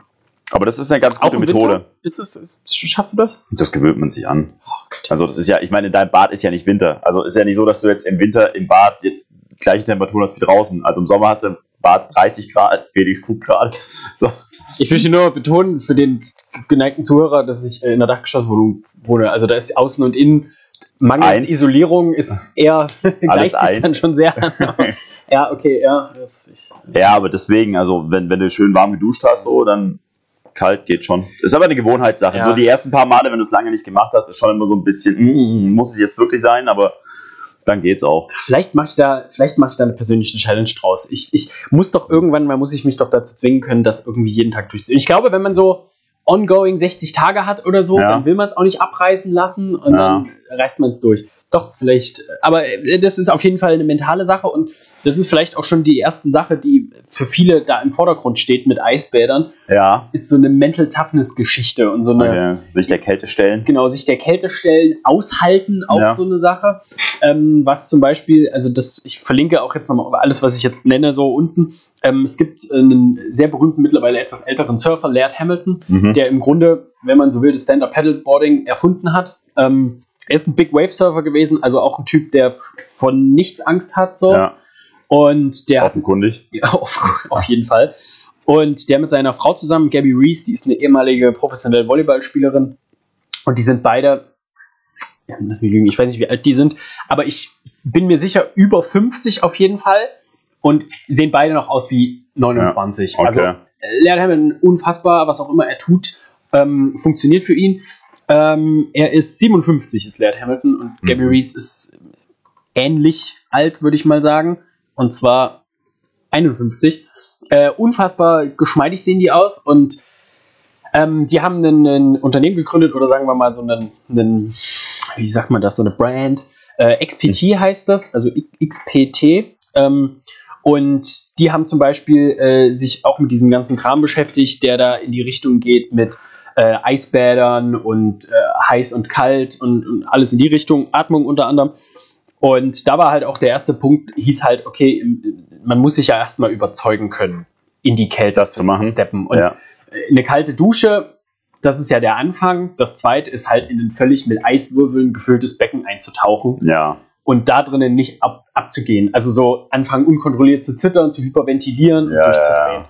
Aber das ist eine ganz gute Methode. Ist es, ist, schaffst du das? Das gewöhnt man sich an. Oh. Also das ist ja, ich meine, dein Bad ist ja nicht Winter. Also ist ja nicht so, dass du jetzt im Winter im Bad jetzt gleiche Temperaturen hast wie draußen. Also im Sommer hast du im Bad 30 Grad, Felix guckt gerade. So. Ich möchte nur betonen für den geneigten Zuhörer, dass ich äh, in einer Dachgeschosswohnung wohne. Also da ist Außen und Innen mangels Eins. Isolierung ist eher gleicht sich eins. dann schon sehr an. ja, okay, ja. Das, Ja, aber deswegen, also wenn, wenn du schön warm geduscht hast, so, dann kalt geht schon. Ist aber eine Gewohnheitssache. Ja. So die ersten paar Male, wenn du es lange nicht gemacht hast, ist schon immer so ein bisschen, mm, muss es jetzt wirklich sein, aber dann geht's auch. Vielleicht mache ich da, vielleicht mache ich da eine persönliche Challenge draus. Ich, ich muss doch irgendwann mal, muss ich mich doch dazu zwingen können, das irgendwie jeden Tag durchzuziehen. Ich glaube, wenn man so ongoing 60 Tage hat oder so, Ja. dann will man es auch nicht abreißen lassen und Ja. dann reißt man es durch. Doch, vielleicht, aber äh, das ist auf jeden Fall eine mentale Sache und das ist vielleicht auch schon die erste Sache, die für viele da im Vordergrund steht mit Eisbädern, Ja. ist so eine Mental Toughness Geschichte und so eine, Okay. Sich der Kälte stellen. genau, sich der Kälte stellen, aushalten, auch Ja. so eine Sache. Ähm, was zum Beispiel, also das, ich verlinke auch jetzt nochmal alles, was ich jetzt nenne, so unten. Ähm, es gibt einen sehr berühmten, mittlerweile etwas älteren Surfer, Laird Hamilton, Mhm. der im Grunde, wenn man so will, das Stand-Up-Paddleboarding erfunden hat. Ähm, er ist ein Big Wave Surfer gewesen, also auch ein Typ, der von nichts Angst hat, so. Ja, Und der offenkundig. ja, auf, auf jeden Fall. Und der mit seiner Frau zusammen, Gabby Reese, die ist eine ehemalige professionelle Volleyballspielerin. Und die sind beide, ja, lass mich lügen, ich weiß nicht, wie alt die sind, aber ich bin mir sicher, über 50 auf jeden Fall. Und sehen beide noch aus wie 29. Okay. Also, Laird Hamilton, unfassbar, was auch immer er tut, ähm, funktioniert für ihn. Ähm, er ist 57, ist Laird Hamilton, und Mhm. Gabby Reese ist ähnlich alt, würde ich mal sagen. Und zwar 51. Äh, unfassbar geschmeidig sehen die aus und ähm, die haben ein, ein Unternehmen gegründet oder sagen wir mal so einen, einen wie sagt man das, so eine Brand. Äh, XPT heißt das, also XPT. Ähm, und die haben zum Beispiel äh, sich auch mit diesem ganzen Kram beschäftigt, der da in die Richtung geht mit äh, Eisbädern und äh, heiß und kalt und, und alles in die Richtung, Atmung unter anderem. Und da war halt auch der erste Punkt, hieß halt, okay, man muss sich ja erstmal überzeugen können, in die Kälte Das zu machen. steppen. Und ja. eine kalte Dusche, das ist ja der Anfang. Das zweite ist halt in ein völlig mit Eiswürfeln gefülltes Becken einzutauchen ja. und da drinnen nicht ab, abzugehen. Also so anfangen unkontrolliert zu zittern, zu hyperventilieren und Ja, durchzudrehen. ja.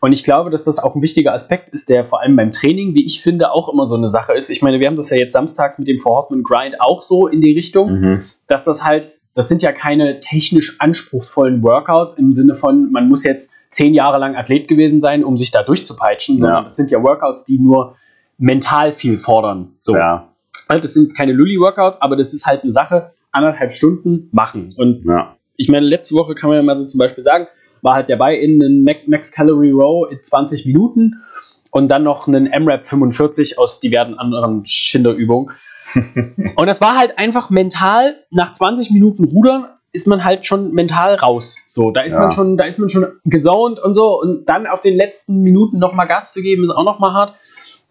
Und ich glaube, dass das auch ein wichtiger Aspekt ist, der vor allem beim Training, wie ich finde, auch immer so eine Sache ist. Ich meine, wir haben das ja jetzt samstags mit dem Four Horseman Grind auch so in die Richtung, Mhm. Dass das halt, das sind ja keine technisch anspruchsvollen Workouts im Sinne von, man muss jetzt zehn Jahre lang Athlet gewesen sein, um sich da durchzupeitschen, sondern Ja. das sind ja Workouts, die nur mental viel fordern. So. Ja. Halt, das sind jetzt keine Lully-Workouts, aber das ist halt eine Sache, anderthalb Stunden machen. Und Ja. ich meine, letzte Woche kann man ja mal so zum Beispiel sagen, war halt dabei in einen Max Calorie Row in 20 Minuten und dann noch einen MRAP 45 aus diversen anderen Schinderübungen. und das war halt einfach mental, nach 20 Minuten Rudern ist man halt schon mental raus. So, da ist Ja. man schon, da ist man schon gesaunt und so und dann auf den letzten Minuten nochmal Gas zu geben, ist auch nochmal hart.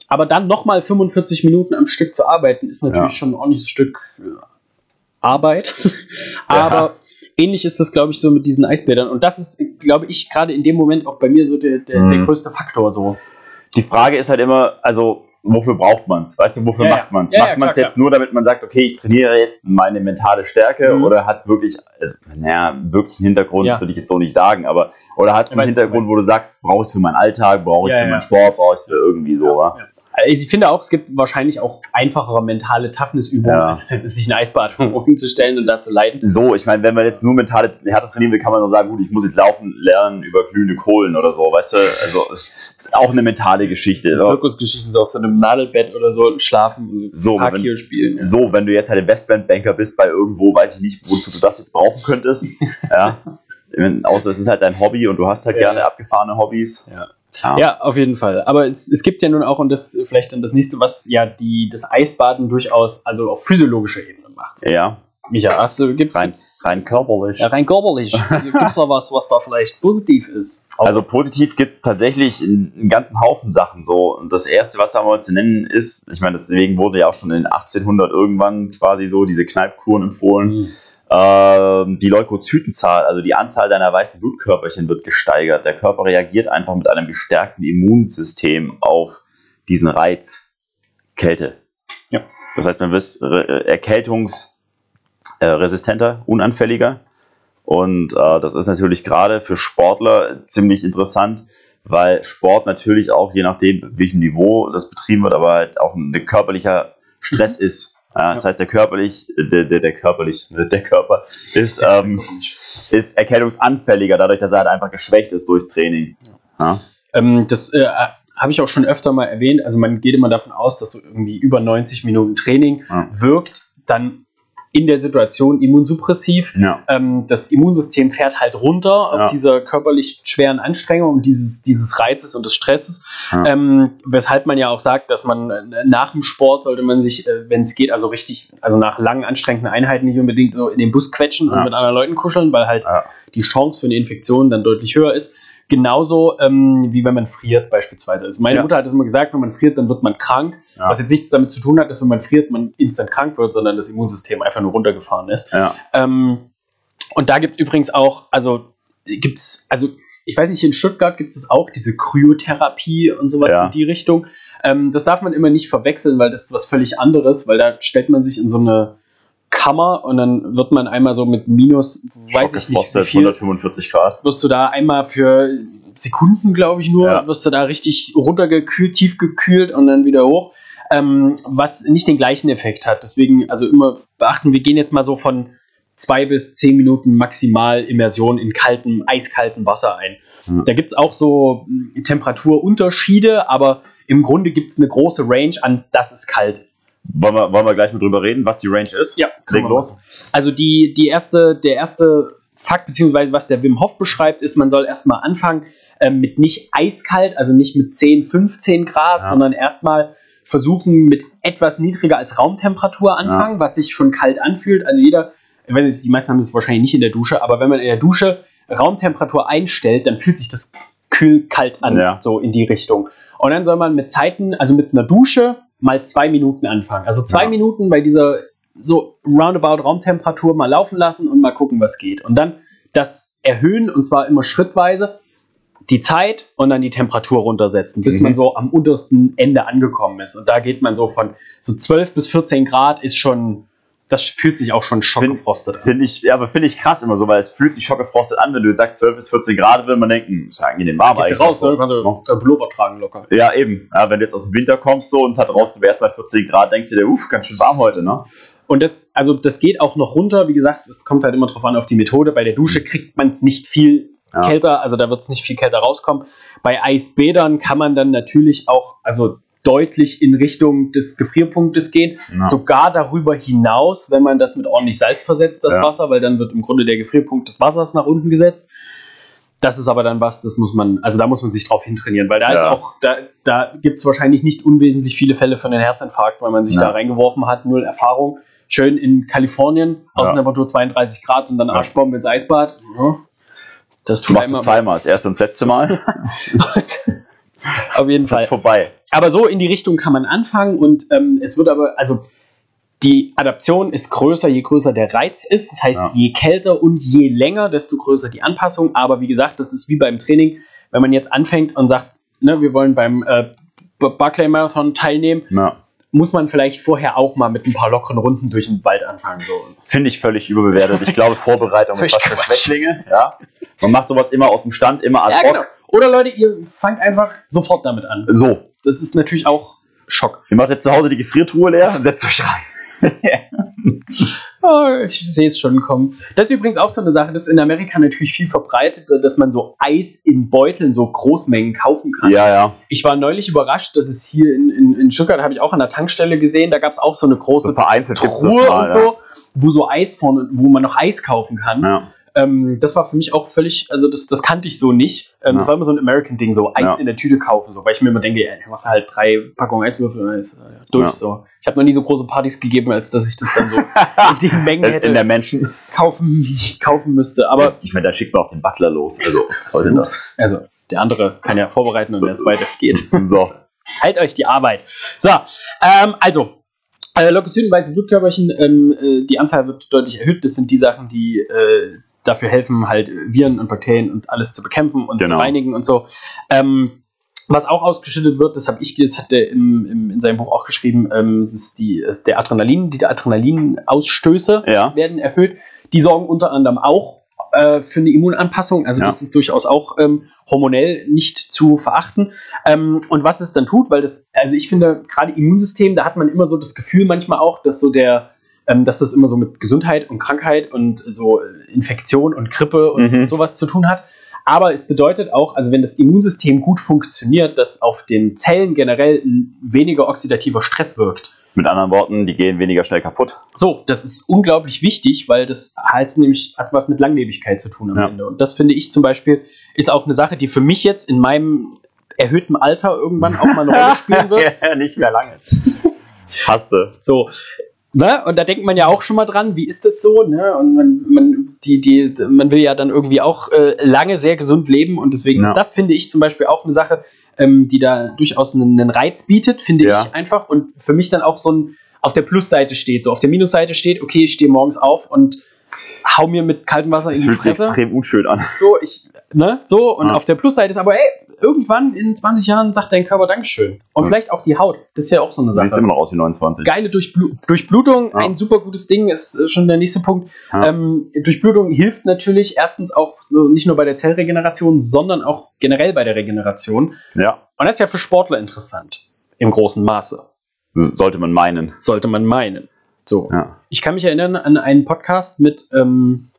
Aber dann nochmal 45 Minuten am Stück zu arbeiten, ist natürlich Ja. schon ein ordentliches Stück Arbeit. Aber ähnlich ist das, glaube ich, so mit diesen Eisbädern. Und das ist, glaube ich, gerade in dem Moment auch bei mir so der, der, der Mhm. größte Faktor. So. Die Frage ist halt immer, also wofür braucht man es? Weißt du, wofür Ja, macht man es? Ja, macht man es jetzt nur, damit man sagt, okay, ich trainiere jetzt meine mentale Stärke Mhm. oder hat es wirklich, also, naja, wirklich einen Hintergrund, Ja. würde ich jetzt so nicht sagen, aber oder hat es einen Hintergrund, wo du sagst, brauche ich es für meinen Alltag, brauche ich es für meinen Sport, brauche ich es für irgendwie so, wa? Ja. Also ich finde auch, es gibt wahrscheinlich auch einfachere mentale Toughness-Übungen, Ja. als sich ein Eisbad umzustellen und da zu leiden. So, ich meine, wenn man jetzt nur mentale Härte trainieren will, kann man nur sagen, gut, ich muss jetzt laufen lernen über glühende Kohlen oder so, weißt du? Also auch eine mentale Geschichte. So Zirkusgeschichten, so auf so einem Nadelbett oder so schlafen, So, Fakir spielen. Ja. So, wenn du jetzt halt Investmentbanker bist bei irgendwo, weiß ich nicht, wozu du das jetzt brauchen könntest. ja. Außer es ist halt dein Hobby und du hast halt Ja. gerne abgefahrene Hobbys. Ja. Ja. Ja, auf jeden Fall. Aber es, es gibt ja nun auch, und das ist vielleicht dann das nächste, was ja die, das Eisbaden durchaus, also auf physiologischer Ebene macht. Ja, Micha, hast du, gibt's, rein, gibt's, rein körperlich. ja, rein körperlich, gibt's da was, was da vielleicht positiv ist? Also positiv gibt es tatsächlich einen einen ganzen Haufen Sachen so. Und das erste, was da mal zu nennen ist, ich meine, deswegen wurde ja auch schon in 1800 irgendwann quasi so diese Kneipkuren empfohlen. Mhm. Ähm, die Leukozytenzahl, also die Anzahl deiner weißen Blutkörperchen wird gesteigert. Der Körper reagiert einfach mit einem gestärkten Immunsystem auf diesen Reiz Kälte. Ja. Das heißt, man wird äh, erkältungsresistenter, unanfälliger. Und äh, das ist natürlich gerade für Sportler ziemlich interessant, weil Sport natürlich auch, je nachdem, welchem Niveau das betrieben wird, aber halt auch ein körperlicher Stress ist. Ja, das Ja. heißt, der körperlich, der, der, der körperlich, der Körper ist, ähm, ist erkältungsanfälliger, dadurch, dass er halt einfach geschwächt ist durchs Training. Ja. Ähm, das äh, habe ich auch schon öfter mal erwähnt. Also man geht immer davon aus, dass so irgendwie über 90 Minuten Training Ja. wirkt dann in der Situation immunsuppressiv. Ja. Ähm, das Immunsystem fährt halt runter Ja. auf dieser körperlich schweren Anstrengung und dieses, dieses Reizes und des Stresses. Ja. Ähm, weshalb man ja auch sagt, dass man äh, nach dem Sport sollte man sich, äh, wenn es geht, also richtig, also nach langen anstrengenden Einheiten nicht unbedingt so in den Bus quetschen und mit anderen Leuten kuscheln, weil halt die Chance für eine Infektion dann deutlich höher ist. Genauso ähm, wie wenn man friert beispielsweise. Also meine Ja. Mutter hat es immer gesagt, wenn man friert, dann wird man krank. Ja. Was jetzt nichts damit zu tun hat, dass wenn man friert, man instant krank wird, sondern das Immunsystem einfach nur runtergefahren ist. Ja. Ähm, und da gibt es übrigens auch, also gibt es, also ich weiß nicht, in Stuttgart gibt es auch diese Kryotherapie und sowas Ja. in die Richtung. Ähm, das darf man immer nicht verwechseln, weil das ist was völlig anderes, weil da stellt man sich in so eine Kammer und dann wird man einmal so mit minus, weiß ich nicht, wie viel, 145 Grad. wirst du da einmal für Sekunden, glaube ich nur, Ja. wirst du da richtig runtergekühlt, tief gekühlt und dann wieder hoch, ähm, was nicht den gleichen Effekt hat. Deswegen, also immer beachten, wir gehen jetzt mal so von zwei bis zehn Minuten maximal Immersion in kaltem, eiskaltem Wasser ein. Ja. Da gibt es auch so mh, Temperaturunterschiede, aber im Grunde gibt es eine große Range an, das ist kalt. Wollen wir, wollen wir gleich mal drüber reden, was die Range ist? Ja, Leg los. Also die, die erste, der erste Fakt, beziehungsweise was der Wim Hof beschreibt, ist, man soll erstmal anfangen ähm, mit nicht eiskalt, also nicht mit 10, 15 Grad, Ja. sondern erstmal versuchen mit etwas niedriger als Raumtemperatur anfangen, was sich schon kalt anfühlt. Also jeder, ich weiß nicht, die meisten haben das wahrscheinlich nicht in der Dusche, aber wenn man in der Dusche Raumtemperatur einstellt, dann fühlt sich das kühl kalt an, Ja. so in die Richtung. Und dann soll man mit Zeiten, also mit einer Dusche, mal zwei Minuten anfangen. Also zwei Ja. Minuten bei dieser so roundabout Raumtemperatur mal laufen lassen und mal gucken, was geht. Und dann das erhöhen und zwar immer schrittweise die Zeit und dann die Temperatur runtersetzen, bis Mhm. man so am untersten Ende angekommen ist. Und da geht man so von so 12 bis 14 Grad ist schon, das fühlt sich auch schon schockgefrostet an. Finde ich, ja, aber finde ich krass immer so, weil es fühlt sich schockgefrostet an, wenn du sagst 12 bis 14 Grad, will man denken, ist ja angenehm warm Gehst du raus, ne? kannst du einen Pullover tragen locker. Ja, eben. Ja, wenn du jetzt aus dem Winter kommst so und es hat draußen erst mal 14 Grad, denkst du dir, uff, ganz schön warm heute, ne? Und das, also das geht auch noch runter. Wie gesagt, es kommt halt immer drauf an auf die Methode. Bei der Dusche kriegt man es nicht viel Ja. kälter, also da wird es nicht viel kälter rauskommen. Bei Eisbädern kann man dann natürlich auch, also deutlich in Richtung des Gefrierpunktes gehen. Ja. Sogar darüber hinaus, wenn man das mit ordentlich Salz versetzt, das Ja. Wasser, weil dann wird im Grunde der Gefrierpunkt des Wassers nach unten gesetzt. Das ist aber dann was, das muss man, also da muss man sich drauf hintrainieren, weil da ist Ja. auch, da, da gibt es wahrscheinlich nicht unwesentlich viele Fälle von einem Herzinfarkt, weil man sich da reingeworfen hat, null Erfahrung. Schön in Kalifornien. Außentemperatur 32 Grad und dann. Arschbombe ins Eisbad. Das Du tut machst du einem zweimal, das erste und das letzte Mal. auf jeden Das Fall. ist vorbei. Aber so in die Richtung kann man anfangen und ähm, es wird aber, also die Adaption ist größer, je größer der Reiz ist. Das heißt, Ja. je kälter und je länger, desto größer die Anpassung. Aber wie gesagt, das ist wie beim Training, wenn man jetzt anfängt und sagt, ne, wir wollen beim äh, Barclay Marathon teilnehmen, Ja. muss man vielleicht vorher auch mal mit ein paar lockeren Runden durch den Wald anfangen. So. Finde ich völlig überbewertet. Ich glaube, Vorbereitung ist was für. Schwächlinge. Ja. Man macht sowas immer aus dem Stand, immer ad Ja, hoc. genau. Oder Leute, ihr fangt einfach sofort damit an. So, Das ist natürlich auch Schock. ihr macht jetzt zu Hause die Gefriertruhe leer und setzt euch rein. Oh, ich sehe es schon kommen. Das ist übrigens auch so eine Sache, das ist in Amerika natürlich viel verbreitet, dass man so Eis in Beuteln so Großmengen kaufen kann. Ja, ja. Ich war neulich überrascht, dass es hier in, in, in Stuttgart, habe ich auch an der Tankstelle gesehen, da gab es auch so eine So große vereinzelt das Truhe mal, und so, wo so Eis vorne, wo man noch Eis kaufen kann. Ja. Ähm, das war für mich auch völlig, also das, das kannte ich so nicht. Ähm, Das Ja. war immer so ein American-Ding, so Eis Ja. in der Tüte kaufen, so, weil ich mir immer denke, ja, du machst halt drei Packungen Eiswürfel und dann ist äh, durch. Ja. So. Ich habe noch nie so große Partys gegeben, als dass ich das dann so in den Mengen In, hätte in der Menschen. kaufen, kaufen müsste. Aber ich meine, da schickt man auch den Butler los. Also, was soll denn das? also, der andere kann ja vorbereiten und der zweite geht. So. Teilt euch die Arbeit. So, ähm, also, äh, Leukozyten, weiße Blutkörperchen, ähm, äh, die Anzahl wird deutlich erhöht. Das sind die Sachen, die äh, dafür helfen, halt Viren und Bakterien und alles zu bekämpfen und zu Genau. reinigen und so. Ähm, was auch ausgeschüttet wird, das habe ich, das hat er im, im, in seinem Buch auch geschrieben, ähm, es ist die, es ist der Adrenalin, die Adrenalinaustöße Ja. werden erhöht. Die sorgen unter anderem auch äh, für eine Immunanpassung. Also Ja. das ist durchaus auch ähm, hormonell nicht zu verachten. Ähm, und was es dann tut, weil das, also ich finde, gerade Immunsystem, da hat man immer so das Gefühl manchmal auch, dass so der, ähm, dass das immer so mit Gesundheit und Krankheit und so äh, Infektion und Grippe und, Mhm. sowas zu tun hat. Aber es bedeutet auch, also wenn das Immunsystem gut funktioniert, dass auf den Zellen generell ein weniger oxidativer Stress wirkt. Mit anderen Worten, die gehen weniger schnell kaputt. So, das ist unglaublich wichtig, weil das heißt nämlich, hat was mit Langlebigkeit zu tun am Ja. Ende. Und das finde ich zum Beispiel, ist auch eine Sache, die für mich jetzt in meinem erhöhten Alter irgendwann auch mal eine Rolle spielen wird. ja, nicht mehr lange. Hasse. So. Ne? Und da denkt man ja auch schon mal dran, wie ist das so? Ne? Und man, man, die, die, man will ja dann irgendwie auch äh, lange sehr gesund leben und deswegen Ja. ist das, finde ich, zum Beispiel auch eine Sache, ähm, die da durchaus einen, einen Reiz bietet, finde Ja. ich einfach. Und für mich dann auch so ein auf der Plusseite steht. So auf der Minusseite steht, okay, ich stehe morgens auf und hau mir mit kaltem Wasser Das in die fühlt sich Fresse. extrem unschön an. So, ich, ne, so, und Ja. auf der Plusseite ist aber, ey, irgendwann in 20 Jahren sagt dein Körper Dankeschön. Und Ja. vielleicht auch die Haut. Das ist ja auch so eine Sache immer noch aus wie 29. geile Durchblu Durchblutung, Ja. ein super gutes Ding, ist äh, schon der nächste Punkt. Ja. Ähm, Durchblutung hilft natürlich erstens auch nicht nur bei der Zellregeneration, sondern auch generell bei der Regeneration. Ja, Und das ist ja für Sportler interessant. Im großen Maße. sollte man meinen. Sollte man meinen. So. Ja. Ich kann mich erinnern an einen Podcast mit, ähm,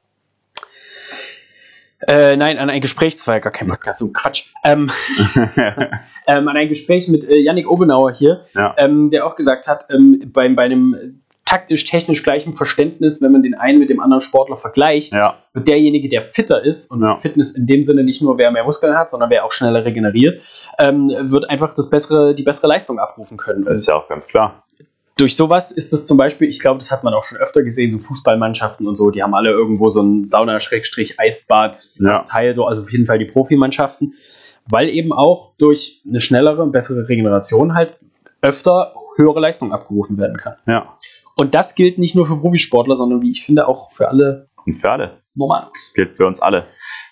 Äh, nein, an ein Gespräch, das war ja gar kein Podcast, so ein Quatsch. Ähm, ähm, an ein Gespräch mit äh, Yannick Obenauer hier, Ja. ähm, der auch gesagt hat, ähm, bei, bei einem taktisch-technisch gleichen Verständnis, wenn man den einen mit dem anderen Sportler vergleicht, ja, wird derjenige, der fitter ist, und Ja. Fitness in dem Sinne nicht nur, wer mehr Muskeln hat, sondern wer auch schneller regeneriert, ähm, wird einfach das bessere, die bessere Leistung abrufen können. ist ja auch ganz klar. Durch sowas ist es zum Beispiel, ich glaube, das hat man auch schon öfter gesehen, so Fußballmannschaften und so, die haben alle irgendwo so ein Sauna-Eisbad-Teil, Ja. so, also auf jeden Fall die Profimannschaften, weil eben auch durch eine schnellere und bessere Regeneration halt öfter höhere Leistung abgerufen werden kann. Ja. Und das gilt nicht nur für Profisportler, sondern wie ich finde auch für alle Und für alle. Normalos. gilt für uns alle.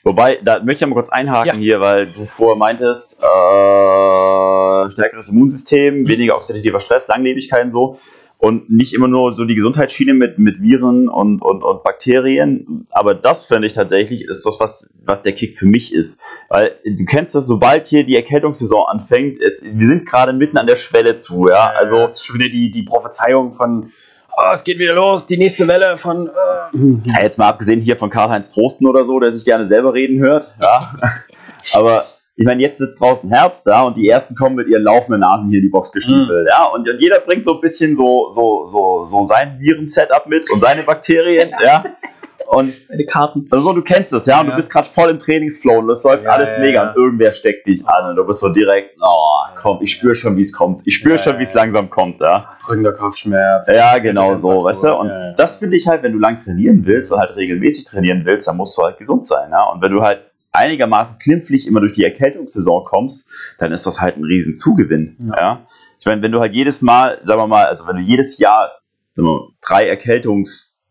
Wobei, da möchte ich mal kurz einhaken Ja. hier, weil du vorher meintest, äh, stärkeres Immunsystem, Mhm. weniger oxidativer Stress, Langlebigkeit und so. Und nicht immer nur so die Gesundheitsschiene mit, mit Viren und, und, und Bakterien. Aber das finde ich tatsächlich, ist das, was, was der Kick für mich ist. Weil du kennst das, sobald hier die Erkältungssaison anfängt, jetzt, wir sind gerade mitten an der Schwelle zu, ja. Also Also, das ist schon wieder die, die Prophezeiung von, oh, es geht wieder los, die nächste Welle von. Äh. Ja, jetzt mal abgesehen hier von Karl-Heinz Trosten oder so, der sich gerne selber reden hört. Ja. Aber ich meine, jetzt wird es draußen Herbst, ja, und die ersten kommen mit ihren laufenden Nasen hier in die Box gestiefelt, ja, und, und jeder bringt so ein bisschen so, so, so, so sein Viren-Setup mit und seine Bakterien, ja. Und Meine Karten. also du kennst es, ja, und Ja. du bist gerade voll im Trainingsflow und das läuft Ja, alles mega und irgendwer steckt dich an und du bist so direkt, oh, komm, ich spüre schon, wie es kommt. Ich spüre schon, wie es langsam kommt, ja. Drückender Kopfschmerz. Ja, genau so, weißt du? Und das finde ich halt, wenn du lang trainieren willst und halt regelmäßig trainieren willst, dann musst du halt gesund sein, ja. Und wenn du halt einigermaßen klimpflich immer durch die Erkältungssaison kommst, dann ist das halt ein riesen Zugewinn, Ja. Ich meine, wenn du halt jedes Mal, sagen wir mal, also wenn du jedes Jahr sagen wir, mal, drei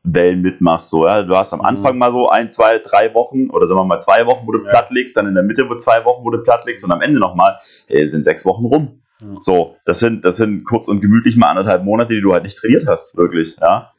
Erkältungswellen mitmachst, so, ja, du hast am Mhm. Anfang mal so ein, zwei, drei Wochen oder sagen wir mal zwei Wochen, wo du Ja. platt liegst, dann in der Mitte wo zwei Wochen, wo du platt liegst und am Ende nochmal, äh, sind sechs Wochen rum. So, das sind, das sind kurz und gemütlich mal anderthalb Monate, die du halt nicht trainiert hast, wirklich, ja.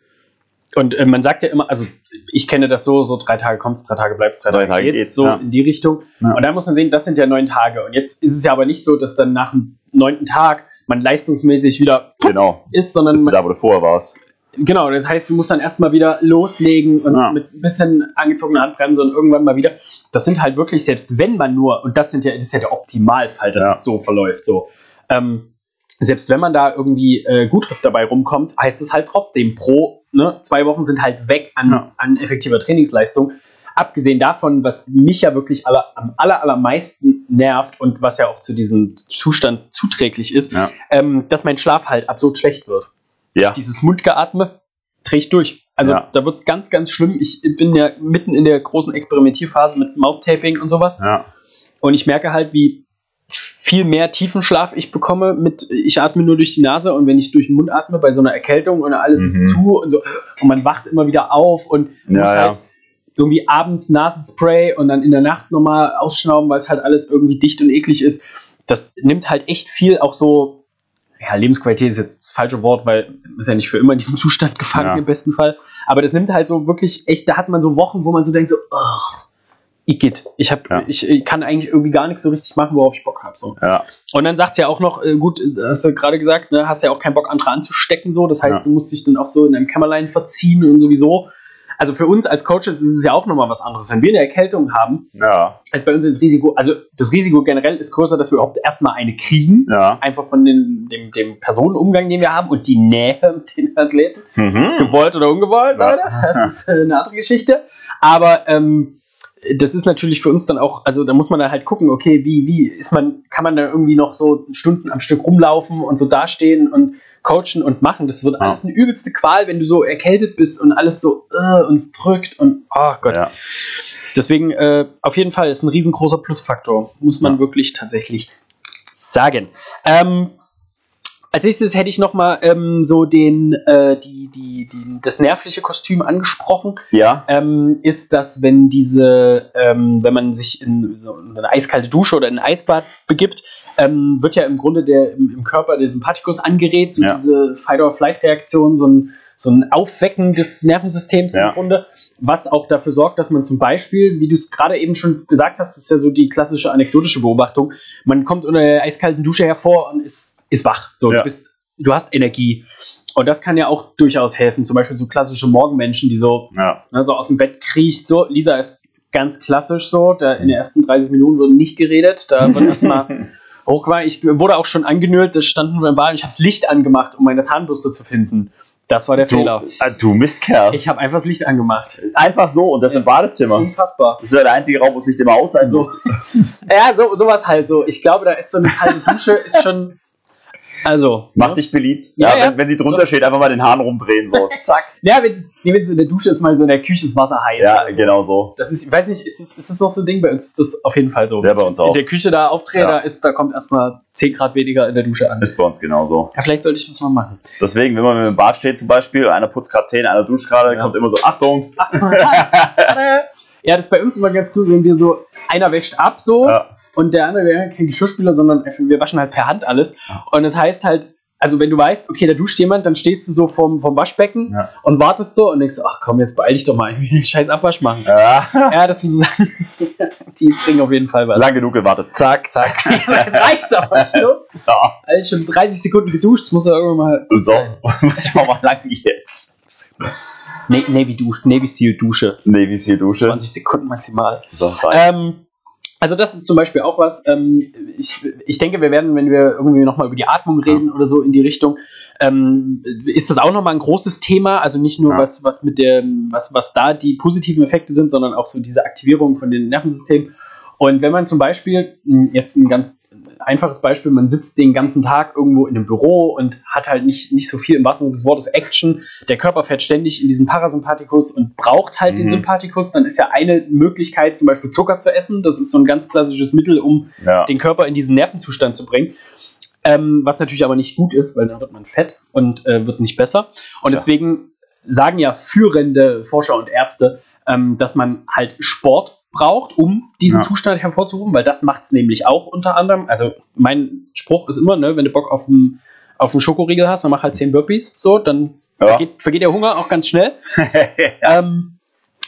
Und äh, man sagt ja immer, also ich kenne das so, so drei Tage kommt's, drei Tage bleibt's, drei, Drei Tage, Tage geht's, geht's, so ja. in die Richtung. Ja. Und da muss man sehen, das sind ja neun Tage. Und jetzt ist es ja aber nicht so, dass dann nach dem neunten Tag man leistungsmäßig wieder Genau. ist, sondern Bist man, da, wo du vorher warst. Genau, das heißt, du musst dann erstmal wieder loslegen und Ja. mit ein bisschen angezogener Handbremse und irgendwann mal wieder. Das sind halt wirklich, selbst wenn man nur, und das sind ja, das ist ja der Optimalfall, dass Ja. es so verläuft, so. Ähm, selbst wenn man da irgendwie äh, gut dabei rumkommt, heißt es halt trotzdem pro, ne, zwei Wochen sind halt weg an, Ja. an effektiver Trainingsleistung. Abgesehen davon, was mich ja wirklich aller, am aller, allermeisten nervt und was ja auch zu diesem Zustand zuträglich ist, ähm, dass mein Schlaf halt absurd schlecht wird. Ja. Dieses Mundgeatme trägt durch. Also Ja. da wird es ganz, ganz schlimm. Ich bin ja mitten in der großen Experimentierphase mit Mouth-Taping und sowas. Ja. Und ich merke halt, wie viel mehr Tiefenschlaf ich bekomme mit, ich atme nur durch die Nase und wenn ich durch den Mund atme bei so einer Erkältung und alles Mhm. ist zu und so und man wacht immer wieder auf und Ja, muss ja. halt irgendwie abends Nasenspray und dann in der Nacht nochmal ausschnauben, weil es halt alles irgendwie dicht und eklig ist. Das nimmt halt echt viel auch so, ja, Lebensqualität ist jetzt das falsche Wort, weil man ist ja nicht für immer in diesem Zustand gefangen Ja. im besten Fall. Aber das nimmt halt so wirklich echt, da hat man so Wochen, wo man so denkt so, oh, Igitt, ich, hab, Ja. ich, ich kann eigentlich irgendwie gar nichts so richtig machen, worauf ich Bock habe. So. Ja. Und dann sagt ja auch noch, äh, gut, äh, hast du gerade gesagt, ne, hast ja auch keinen Bock, andere anzustecken, so. Das heißt, Ja. du musst dich dann auch so in deinem Kämmerlein verziehen und sowieso. Also für uns als Coaches ist es ja auch nochmal was anderes. Wenn wir eine Erkältung haben, Ja. ist bei uns das Risiko, also das Risiko generell ist größer, dass wir überhaupt erstmal eine kriegen. Ja. Einfach von den, dem, dem Personenumgang, den wir haben und die Nähe mit den Athleten. Mhm. Gewollt oder ungewollt, Ja. Leute. Das ist äh, eine andere Geschichte. Aber ähm, das ist natürlich für uns dann auch, also da muss man dann halt gucken, okay, wie, wie ist man, kann man da irgendwie noch so Stunden am Stück rumlaufen und so dastehen und coachen und machen. Das wird Ja. alles eine übelste Qual, wenn du so erkältet bist und alles so äh, und es drückt und oh Gott. Ja. Deswegen äh, auf jeden Fall ist ein riesengroßer Plusfaktor, muss man Ja. wirklich tatsächlich sagen. Ähm, als nächstes hätte ich noch mal ähm, so den, äh, die, die, die, das nervliche Kostüm angesprochen. Ja. Ähm, ist, dass wenn diese, ähm, wenn man sich in so eine eiskalte Dusche oder in ein Eisbad begibt, ähm, wird ja im Grunde der im, im Körper der Sympathikus angeregt, so Ja. diese Fight-or-Flight-Reaktion, so ein, so ein Aufwecken des Nervensystems Ja. im Grunde, was auch dafür sorgt, dass man zum Beispiel, wie du es gerade eben schon gesagt hast, das ist ja so die klassische anekdotische Beobachtung, man kommt unter der eiskalten Dusche hervor und ist, ist wach. So, Ja. du bist, du hast Energie. Und das kann ja auch durchaus helfen. Zum Beispiel so klassische Morgenmenschen, die so Ja. ne, so aus dem Bett kriecht, so, Lisa ist ganz klassisch so. Da in den ersten 30 Minuten wird nicht geredet. Da wird erstmal hochgewagen. Ich wurde auch schon angenölt, da standen wir im Bad und ich habe das Licht angemacht, um meine Zahnbürste zu finden. Das war der Du, Fehler. äh, du Mistkerl. Ich habe einfach das Licht angemacht. Einfach so und das im Badezimmer. Unfassbar. Das ist ja der einzige Raum, wo es Licht immer aus sein So. muss. Ja, so, sowas halt so. Ich glaube, da ist so eine kalte Dusche, ist schon. Also. Mach ne? dich beliebt. Ja, Ja. Wenn, wenn sie drunter steht, einfach mal den Hahn rumdrehen. So. Zack. Ja, wenn es in der Dusche ist, mal so in der Küche das Wasser heiß. Ja, Also, genau so. Das ist, ich weiß nicht, ist das, ist das noch so ein Ding? Bei uns ist das auf jeden Fall so. Ja, bei uns In auch. der Küche da aufdrehe, Ja. da, ist, da kommt erstmal 10 Grad weniger in der Dusche an. Ist bei uns genauso. Ja, vielleicht sollte ich das mal machen. Deswegen, wenn man im Bad steht zum Beispiel, einer putzt gerade Zähne, einer duscht gerade, Ja. kommt immer so, Achtung. Achtung. Ja, das ist bei uns immer ganz cool, wenn wir so, einer wäscht ab so Ja. Und der andere, wir haben kein Geschirrspüler, sondern wir waschen halt per Hand alles. Ja. Und das heißt halt, also wenn du weißt, okay, da duscht jemand, dann stehst du so vom, vom Waschbecken Ja. und wartest so und denkst so, ach komm, jetzt beeil dich doch mal, ich will den scheiß Abwasch machen. Ja. Ja, das sind so Sachen, die bringen auf jeden Fall was. Lang genug gewartet. Zack. Zack. Jetzt reicht aber Schluss. Ja. Also schon 30 Sekunden geduscht, das muss ja irgendwann mal. So, muss ich mal lang jetzt. Na- Navy Dusche, Navy Seal Dusche. Navy Seal Dusche. 20 Sekunden maximal. So. Ähm, also das ist zum Beispiel auch was. Ähm, ich, ich denke, wir werden, wenn wir irgendwie nochmal über die Atmung reden oder so in die Richtung, ähm, ist das auch nochmal ein großes Thema. Also nicht nur Ja. was, was mit der, was, was da die positiven Effekte sind, sondern auch so diese Aktivierung von den Nervensystemen. Und wenn man zum Beispiel, mh, jetzt ein ganz einfaches Beispiel, man sitzt den ganzen Tag irgendwo in einem Büro und hat halt nicht, nicht so viel im wahrsten Sinne des Wortes Action, der Körper fährt ständig in diesen Parasympathikus und braucht halt den Mhm. Sympathikus, dann ist ja eine Möglichkeit, zum Beispiel Zucker zu essen. Das ist so ein ganz klassisches Mittel, um ja. den Körper in diesen Nervenzustand zu bringen. Ähm, was natürlich aber nicht gut ist, weil dann wird man fett und äh, wird nicht besser. Und Tja. deswegen sagen ja führende Forscher und Ärzte, ähm, dass man halt Sport braucht, um diesen Ja. Zustand hervorzurufen, weil das macht es nämlich auch unter anderem. Also mein Spruch ist immer, ne, wenn du Bock auf einen auf einen Schokoriegel hast, dann mach halt 10 Burpees, so, dann Ja. vergeht, vergeht der Hunger auch ganz schnell. Ähm,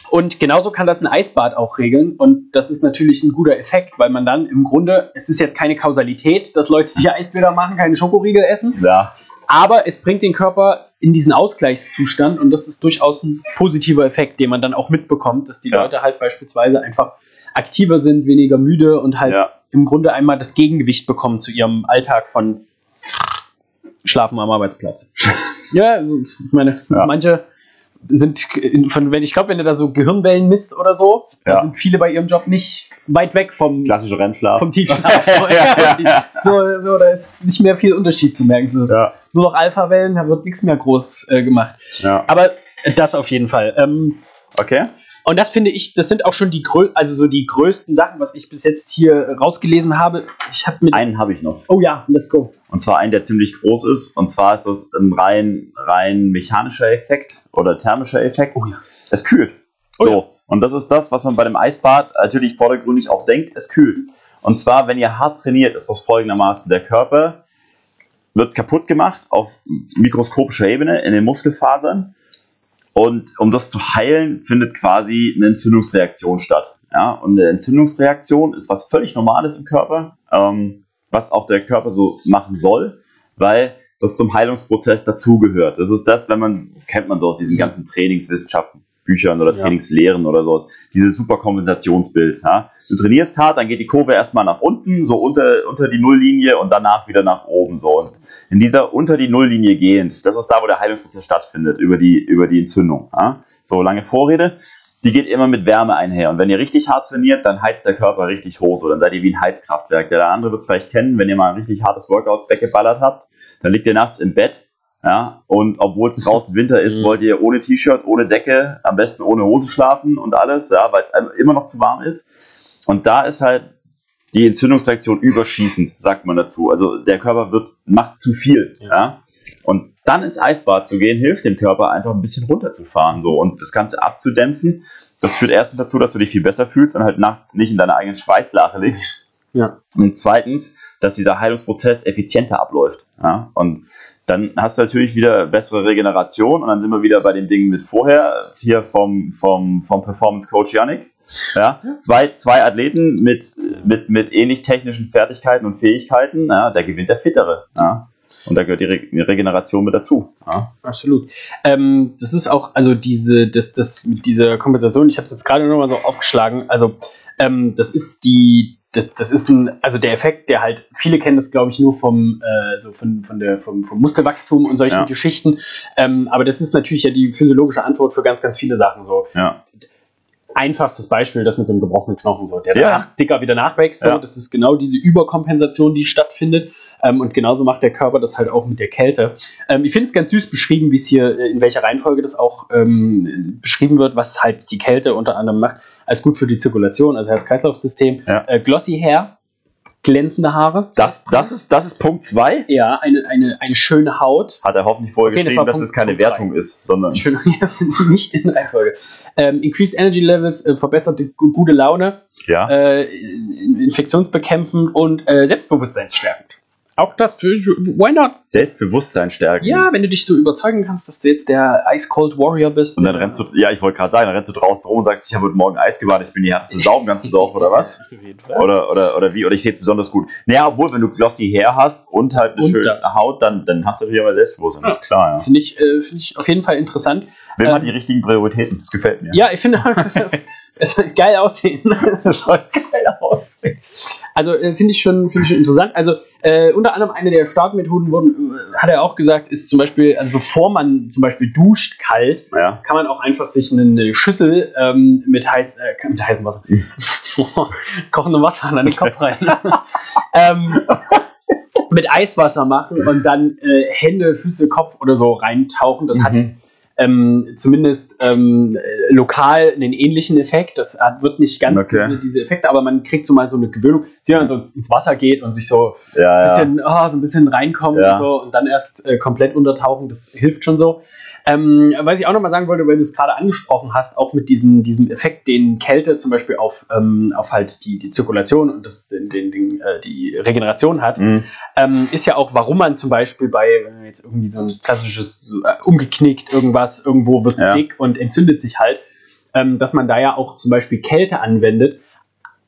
und genauso kann das ein Eisbad auch regeln. Und das ist natürlich ein guter Effekt, weil man dann im Grunde, es ist jetzt keine Kausalität, dass Leute, die Eisbäder machen, keine Schokoriegel essen, ja. Aber es bringt den Körper in diesen Ausgleichszustand und das ist durchaus ein positiver Effekt, den man dann auch mitbekommt, dass die Ja. Leute halt beispielsweise einfach aktiver sind, weniger müde und halt Ja. im Grunde einmal das Gegengewicht bekommen zu ihrem Alltag von Schlafen am Arbeitsplatz. ja, also, ich meine, Ja. manche sind in- von, wenn ich glaube, wenn du da so Gehirnwellen misst oder so, da Ja. sind viele bei ihrem Job nicht weit weg vom, Klassischer REM-Schlaf. vom Tiefschlaf. So, so, da ist nicht mehr viel Unterschied zu merken. So, Ja. Nur noch Alpha-Wellen, da wird nichts mehr groß äh, gemacht. ja. Aber das auf jeden Fall. Ähm, Okay. Und das finde ich, das sind auch schon die grö also so die größten Sachen, was ich bis jetzt hier rausgelesen habe. Ich habe mit Einen habe ich noch. Oh ja, let's go. Und zwar einen, der ziemlich groß ist. Und zwar ist das ein rein, rein mechanischer Effekt oder thermischer Effekt. Oh ja. Es kühlt. Oh so. ja. Und das ist das, was man bei dem Eisbad natürlich vordergründig auch denkt. Es kühlt. Und zwar, wenn ihr hart trainiert, ist das folgendermaßen. Der Körper wird kaputt gemacht auf mikroskopischer Ebene in den Muskelfasern. Und um das zu heilen, findet quasi eine Entzündungsreaktion statt. Ja? Und eine Entzündungsreaktion ist was völlig Normales im Körper, ähm, was auch der Körper so machen soll, weil das zum Heilungsprozess dazugehört. Das ist das, wenn man, das kennt man so aus diesen ganzen Trainingswissenschaften, Büchern oder Ja. Trainingslehren oder sowas, dieses Superkompensationsbild. Ja? Du trainierst hart, dann geht die Kurve erstmal nach unten, so unter, unter die Nulllinie und danach wieder nach oben. So. Und in dieser unter die Nulllinie gehend, das ist da, wo der Heilungsprozess stattfindet, über die, über die Entzündung. Ja? So lange Vorrede, die geht immer mit Wärme einher. Und wenn ihr richtig hart trainiert, dann heizt der Körper richtig hoch. So, dann seid ihr wie ein Heizkraftwerk. Der andere wird es vielleicht kennen, wenn ihr mal ein richtig hartes Workout weggeballert habt, dann liegt ihr nachts im Bett. Ja, und obwohl es draußen Winter ist, Mhm. wollt ihr ohne T-Shirt, ohne Decke, am besten ohne Hose schlafen und alles, ja, weil es immer noch zu warm ist. Und da ist halt die Entzündungsreaktion überschießend, sagt man dazu. Also der Körper wird, macht zu viel. Ja. Ja. Und dann ins Eisbad zu gehen, hilft dem Körper einfach ein bisschen runterzufahren so und das Ganze abzudämpfen. Das führt erstens dazu, dass du dich viel besser fühlst und halt nachts nicht in deiner eigenen Schweißlache liegst. Ja. Und zweitens, dass dieser Heilungsprozess effizienter abläuft. Ja? Und dann hast du natürlich wieder bessere Regeneration und dann sind wir wieder bei den Dingen mit vorher, hier vom, vom, vom Performance Coach Yannick. Ja? Zwei, zwei Athleten mit, mit, mit ähnlich technischen Fertigkeiten und Fähigkeiten, ja, der gewinnt der Fittere. Ja? Und da gehört die, Re die Regeneration mit dazu. Ja. Absolut. Ähm, das ist auch, also diese, das, das mit dieser Kompensation, ich habe es jetzt gerade nochmal so aufgeschlagen, also ähm, das ist die, das, das ist ein, also der Effekt, der halt, viele kennen das, glaube ich, nur vom, äh, so von, von der, vom, vom Muskelwachstum und solchen Ja. Geschichten. Ähm, aber das ist natürlich ja die physiologische Antwort für ganz, ganz viele Sachen. So Ja. Einfachstes Beispiel, das mit so einem gebrochenen Knochen, so, der Ja. dicker wieder nachwächst. So. Ja. Das ist genau diese Überkompensation, die stattfindet. Ähm, und genauso macht der Körper das halt auch mit der Kälte. Ähm, ich finde es ganz süß beschrieben, wie es hier, äh, in welcher Reihenfolge das auch ähm, beschrieben wird, was halt die Kälte unter anderem macht, als gut für die Zirkulation, also Herz-Kreislauf-System. Ja. Äh, glossy Hair, glänzende Haare. Das, das, ist, das ist Punkt 2. Ja, eine, eine, eine schöne Haut. Hat er hoffentlich vorher Okay, das geschrieben, war dass Punkt- es keine Punkt drei. Wertung ist, sondern. Schön, nicht in Reihenfolge. Ähm, increased Energy Levels, äh, verbesserte gu- gute Laune, Ja. äh, infektionsbekämpfend und äh, selbstbewusstseinsstärkend. Auch das, für, why not? Selbstbewusstsein stärken. Ja, wenn du dich so überzeugen kannst, dass du jetzt der Ice Cold Warrior bist. Und dann rennst du, ja, ich wollte gerade sagen, dann rennst du draußen rum und sagst, ich habe heute Morgen Eis gewartet, ich bin die härteste Sau im ganzen Dorf oder was? Auf jeden Fall. Oder, oder, oder wie? Oder ich sehe es besonders gut. Naja, obwohl, wenn du glossy Hair hast und halt eine Und schöne das. Haut, dann, dann hast du natürlich aber Selbstbewusstsein, das ist klar, ja. Finde ich, äh, find ich auf jeden Fall interessant. Will Ähm, man die richtigen Prioritäten, das gefällt mir. Ja, ich finde, es soll geil aussehen. Es soll geil aussehen. Also äh, finde ich, schon- finde ich schon interessant. Also äh, unter anderem eine der Startmethoden wurden, äh, hat er auch gesagt, ist zum Beispiel, also bevor man zum Beispiel duscht kalt, Ja. kann man auch einfach sich eine Schüssel ähm, mit, heiß, äh, mit heißem Wasser, kochendem Wasser an den Kopf rein, ähm, mit Eiswasser machen und dann äh, Hände, Füße, Kopf oder so reintauchen. Das hat Mhm. Ähm, zumindest ähm, äh, lokal einen ähnlichen Effekt. Das hat, wird nicht ganz Okay. diese, diese Effekte, aber man kriegt so mal so eine Gewöhnung, wie man so ins Wasser geht und sich so Ja, ein ja. bisschen, ah, so ein bisschen reinkommt Ja. und so und dann erst äh, komplett untertauchen. Das hilft schon so. Ähm, was ich auch nochmal sagen wollte, weil du es gerade angesprochen hast, auch mit diesem, diesem Effekt, den Kälte zum Beispiel auf, ähm, auf halt die, die Zirkulation und das, den, den, den, äh, die Regeneration hat, Mhm. ähm, ist ja auch, warum man zum Beispiel bei wenn man jetzt irgendwie so ein klassisches äh, umgeknickt irgendwas, irgendwo wird es Ja. dick und entzündet sich halt, ähm, dass man da ja auch zum Beispiel Kälte anwendet.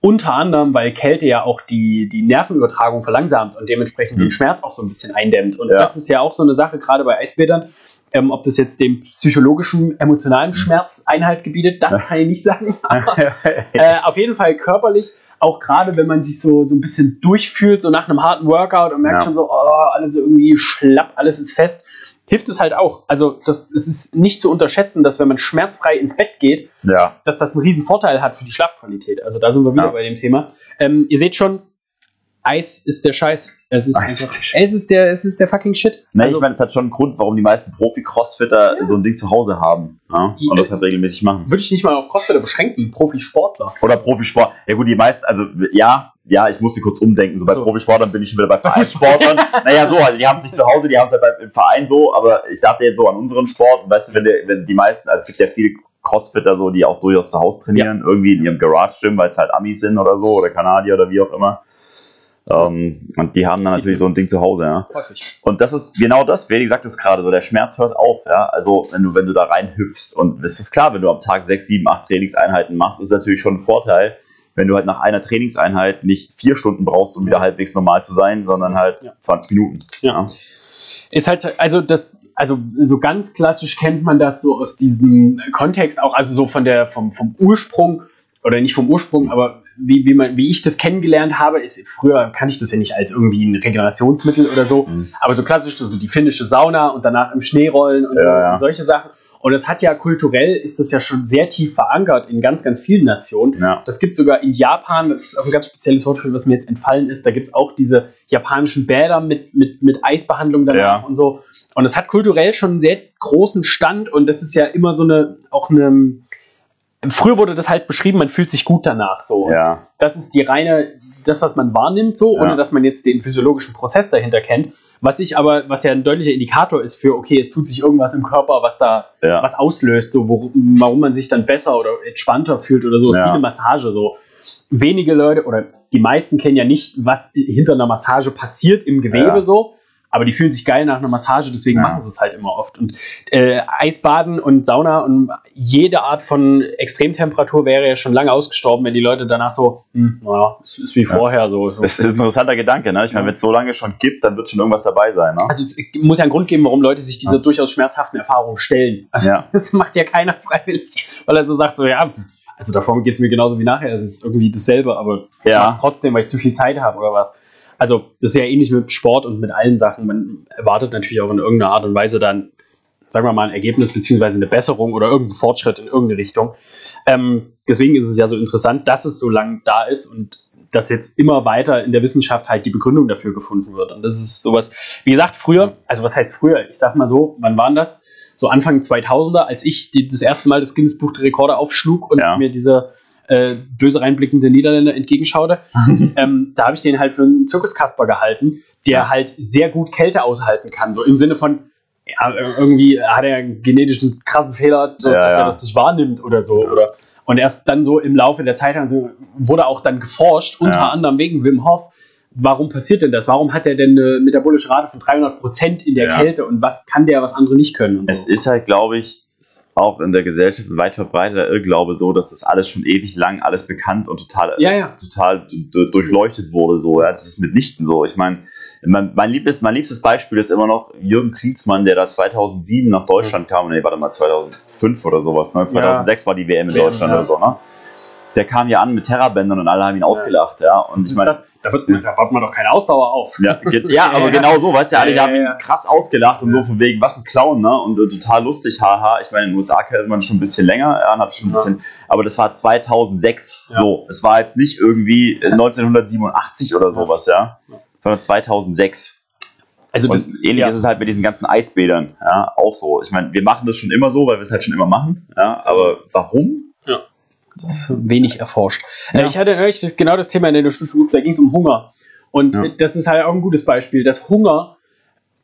Unter anderem, weil Kälte ja auch die, die Nervenübertragung verlangsamt und dementsprechend Mhm. den Schmerz auch so ein bisschen eindämmt. Und Ja. das ist ja auch so eine Sache, gerade bei Eisbädern, ähm, ob das jetzt dem psychologischen, emotionalen Schmerz Einhalt gebietet, das kann ich nicht sagen. Aber äh, auf jeden Fall körperlich, auch gerade wenn man sich so, so ein bisschen durchfühlt, so nach einem harten Workout und merkt Ja. schon so, oh, alles irgendwie schlapp, alles ist fest, hilft es halt auch. Also das, es ist nicht zu unterschätzen, dass wenn man schmerzfrei ins Bett geht, ja. dass das einen riesen Vorteil hat für die Schlafqualität. Also da sind wir wieder Ja. bei dem Thema. Ähm, ihr seht schon, Eis ist der Scheiß. Es ist, Eis ist einfach, der Shit. es ist der, es ist der fucking Shit. Ne, also, ich meine, es hat schon einen Grund, warum die meisten Profi-Crossfitter so ein Ding zu Hause haben. Ja? Und das halt regelmäßig machen. würde ich nicht mal auf Crossfitter beschränken, Profisportler. Oder Profisport. Ja gut, die meisten, also ja, ja, ich musste kurz umdenken. So bei So. Profisportlern bin ich schon wieder bei Vereinssportlern. naja, so, also die haben es nicht zu Hause, die haben es halt beim, im Verein so, aber ich dachte jetzt so an unseren Sport. Weißt du, wenn, der, wenn die meisten, also es gibt ja viele Crossfitter so, die auch durchaus zu Hause trainieren, irgendwie in ihrem Garage-Gym, weil es halt Amis sind oder so, oder Kanadier oder wie auch immer. Ähm, und die haben dann natürlich so ein Ding zu Hause, ja. Häufig. Und das ist genau das, wie gesagt es gerade so, der Schmerz hört auf, ja. Also wenn du, wenn du da reinhüpfst und es ist klar, wenn du am Tag sechs, sieben, acht Trainingseinheiten machst, ist natürlich schon ein Vorteil, wenn du halt nach einer Trainingseinheit nicht vier Stunden brauchst, um wieder halbwegs normal zu sein, sondern halt Ja. 20 Minuten. Ja. Ist halt, also das, also so ganz klassisch kennt man das so aus diesem Kontext auch, also so von der, vom, vom Ursprung, oder nicht vom Ursprung, aber wie, wie, man, wie ich das kennengelernt habe, ist, früher kannte ich das ja nicht als irgendwie ein Regenerationsmittel oder so, Mhm. aber so klassisch so die finnische Sauna und danach im Schnee rollen und, so, Ja, ja. und solche Sachen. Und das hat ja kulturell, ist das ja schon sehr tief verankert in ganz, ganz vielen Nationen. Ja. Das gibt sogar in Japan, das ist auch ein ganz spezielles Wort für, was mir jetzt entfallen ist. Da gibt es auch diese japanischen Bäder mit, mit, mit Eisbehandlung danach Ja. und so. Und es hat kulturell schon einen sehr großen Stand und das ist ja immer so eine, auch eine. Früher wurde das halt beschrieben, man fühlt sich gut danach. So. Ja, Das ist die reine, das, was man wahrnimmt, so, Ja. ohne dass man jetzt den physiologischen Prozess dahinter kennt. Was ich aber, was ja ein deutlicher Indikator ist für, okay, es tut sich irgendwas im Körper, was da ja. was auslöst, so wo, warum man sich dann besser oder entspannter fühlt oder so. ist Ja. wie eine Massage. So wenige Leute oder die meisten kennen ja nicht, was hinter einer Massage passiert im Gewebe so. Aber die fühlen sich geil nach einer Massage, deswegen Ja. machen sie es halt immer oft. Und äh, Eisbaden und Sauna und jede Art von Extremtemperatur wäre ja schon lange ausgestorben, wenn die Leute danach so, hm, naja, es ist wie Ja. vorher so. so. Das ist ein interessanter Gedanke, ne? Ich meine, Ja. wenn es so lange schon gibt, dann wird schon irgendwas dabei sein, ne? Also es muss ja einen Grund geben, warum Leute sich diese Ja. durchaus schmerzhaften Erfahrungen stellen. Also Ja. das macht ja keiner freiwillig, weil er so sagt, so ja, also davor geht es mir genauso wie nachher, es ist irgendwie dasselbe, aber ich Ja. mach's trotzdem, weil ich zu viel Zeit habe oder was. Also das ist ja ähnlich mit Sport und mit allen Sachen. Man erwartet natürlich auch in irgendeiner Art und Weise dann, sagen wir mal, ein Ergebnis beziehungsweise eine Besserung oder irgendeinen Fortschritt in irgendeine Richtung. Ähm, deswegen ist es ja so interessant, dass es so lange da ist und dass jetzt immer weiter in der Wissenschaft halt die Begründung dafür gefunden wird. Und das ist sowas, wie gesagt, früher, also was heißt früher? Ich sag mal so, wann waren das? So Anfang 2000er, als ich die, das erste Mal das Guinness Buch der Rekorde aufschlug und Ja. mir dieser äh, böse reinblickende Niederländer entgegenschaute, ähm, da habe ich den halt für einen Zirkuskasper gehalten, der Ja. halt sehr gut Kälte aushalten kann. So im Sinne von, ja, irgendwie hat er einen genetischen krassen Fehler, so, Ja, dass er das nicht wahrnimmt oder so. Oder, und erst dann so im Laufe der Zeit also, wurde auch dann geforscht, unter anderem wegen Wim Hof. Warum passiert denn das? Warum hat er denn eine metabolische Rate von 300 Prozent in der. Kälte und was kann der, was andere nicht können? Und Es so. ist halt, glaube ich, auch in der Gesellschaft ein weit verbreiteter Irrglaube so, dass das alles schon ewig lang alles bekannt und total, Ja, ja. total durchleuchtet wurde. So. Ja, das ist mitnichten so. Ich meine, mein, mein, liebstes, mein liebstes Beispiel ist immer noch Jürgen Kriegsmann, der da 2007 nach Deutschland kam. Nee, warte mal, 2005 oder sowas. Ne? 2006 war die WM in Deutschland ja. oder so. Ne? Der kam ja an mit Terrabändern und alle haben ihn ausgelacht. Ja, und Was ich ist meine, das? Da, wird, da baut man doch keine Ausdauer auf. ja, ge- ja, aber genau so, weißt du, alle haben ihn krass ausgelacht und so von wegen, was ein Clown, ne? Und äh, total lustig, haha. Ich meine, in den USA kennt man schon ein bisschen länger, ja, und hat schon ein Ja. bisschen, aber das war 2006, Ja. so. Es war jetzt nicht irgendwie äh, 1987 oder sowas, ja, Ja. sondern 2006. Also Und das, ähnlich ja. ist es halt mit diesen ganzen Eisbädern, ja, auch so. Ich meine, wir machen das schon immer so, weil wir es halt schon immer machen, ja, aber warum? Das ist wenig erforscht. Ja. Äh, Ich hatte neulich das, genau das Thema in der Schule, da ging es um Hunger. Und Ja. das ist halt auch ein gutes Beispiel, dass Hunger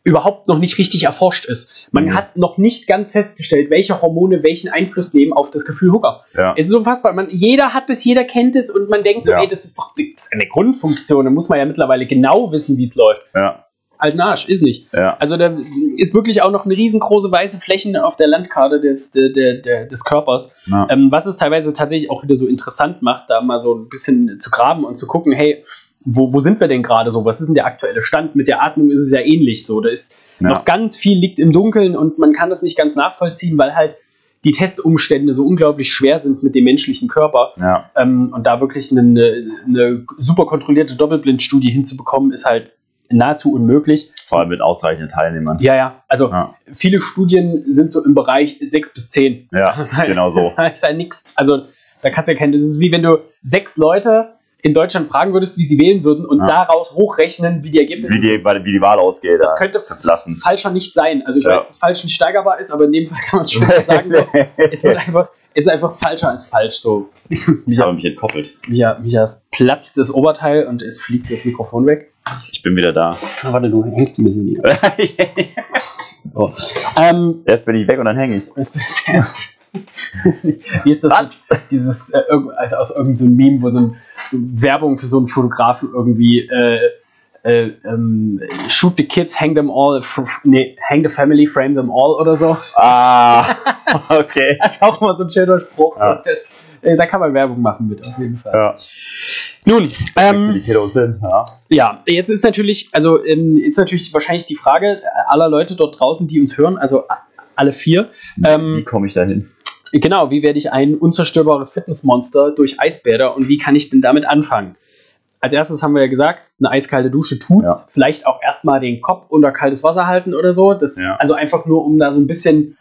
überhaupt noch nicht richtig erforscht ist. Man Mhm. hat noch nicht ganz festgestellt, welche Hormone welchen Einfluss nehmen auf das Gefühl Hunger. Ja. Es ist unfassbar. Man, jeder hat es, jeder kennt es und man denkt so, Ja. ey, das ist doch das ist eine Grundfunktion. Da muss man ja mittlerweile genau wissen, wie es läuft. Ja, Alten Arsch, ist nicht. ja. Also da ist wirklich auch noch eine riesengroße weiße Flächen auf der Landkarte des, der, der, des Körpers. ja. Ähm, was es teilweise tatsächlich auch wieder so interessant macht, da mal so ein bisschen zu graben und zu gucken, hey, wo, wo sind wir denn gerade so? Was ist denn der aktuelle Stand? Mit der Atmung ist es ja ähnlich so. Da ist Ja. noch ganz viel liegt im Dunkeln und man kann das nicht ganz nachvollziehen, weil halt die Testumstände so unglaublich schwer sind mit dem menschlichen Körper. ja. Ähm, und da wirklich eine, eine super kontrollierte Doppelblindstudie hinzubekommen, ist halt nahezu unmöglich. Vor allem mit ausreichenden Teilnehmern. Ja, ja. Also Ja. viele Studien sind so im Bereich 6 bis 10. Ja, Das ist halt, genau so. Das ist halt nix. Also, da kannst du ja kennen. Das ist wie wenn du sechs Leute in Deutschland fragen würdest, wie sie wählen würden und Ja. daraus hochrechnen, wie die Ergebnisse Wie die, wie die Wahl ausgeht. Das ja. könnte Das falscher nicht sein. Also, ich Ja. weiß, dass falsch nicht steigerbar ist, aber in dem Fall kann man es schon sagen. So. es wird einfach, es ist einfach falscher als falsch. So. Ich habe Micha, mich entkoppelt. Micha, Michas platzt das Oberteil und es fliegt das Mikrofon weg. Ich bin wieder da. Na, warte, du hängst ein bisschen hier. So. Ähm, Erst bin ich weg und dann hänge ich. Ist das? Wie ist das? Was? jetzt? Dieses, äh, irgend- also aus irgendeinem so einem Meme, wo so, ein, so Werbung für so einen Fotografen irgendwie äh, äh, ähm, shoot the kids, hang them all, nee, hang the family, frame them all oder so. Ah, okay. Das ist auch immer so ein schöner Spruch. Ja. So, das, äh, da kann man Werbung machen mit, auf jeden Fall. Ja. Nun, Ähm, die Kiddos sind. Ja. ja, jetzt ist natürlich, also ähm, ist natürlich wahrscheinlich die Frage aller Leute dort draußen, die uns hören, also alle vier, ähm, Wie komme ich da hin? Genau, wie werde ich ein unzerstörbares Fitnessmonster durch Eisbäder und wie kann ich denn damit anfangen? Als erstes haben wir ja gesagt, eine eiskalte Dusche tut's. Ja. Vielleicht auch erstmal den Kopf unter kaltes Wasser halten oder so. Das, Ja. Also einfach nur, um da so ein bisschen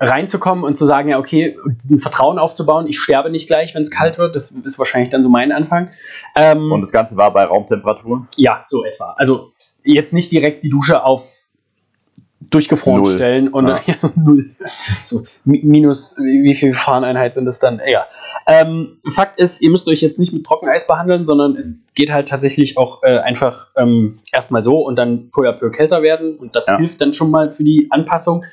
reinzukommen und zu sagen, ja, okay, ein Vertrauen aufzubauen, ich sterbe nicht gleich, wenn es kalt wird. Das ist wahrscheinlich dann so mein Anfang. Ähm, Und das Ganze war bei Raumtemperatur? ja, so etwa. Also jetzt nicht direkt die Dusche auf durchgefroren Null. stellen und Ja. ja. so null. So mi- minus wie wie viel Fahreneinheit sind das dann? Egal. Ähm, Fakt ist, ihr müsst euch jetzt nicht mit Trockeneis behandeln, sondern es geht halt tatsächlich auch äh, einfach ähm, erstmal so und dann peu à peu kälter werden und das Ja. hilft dann schon mal für die Anpassung.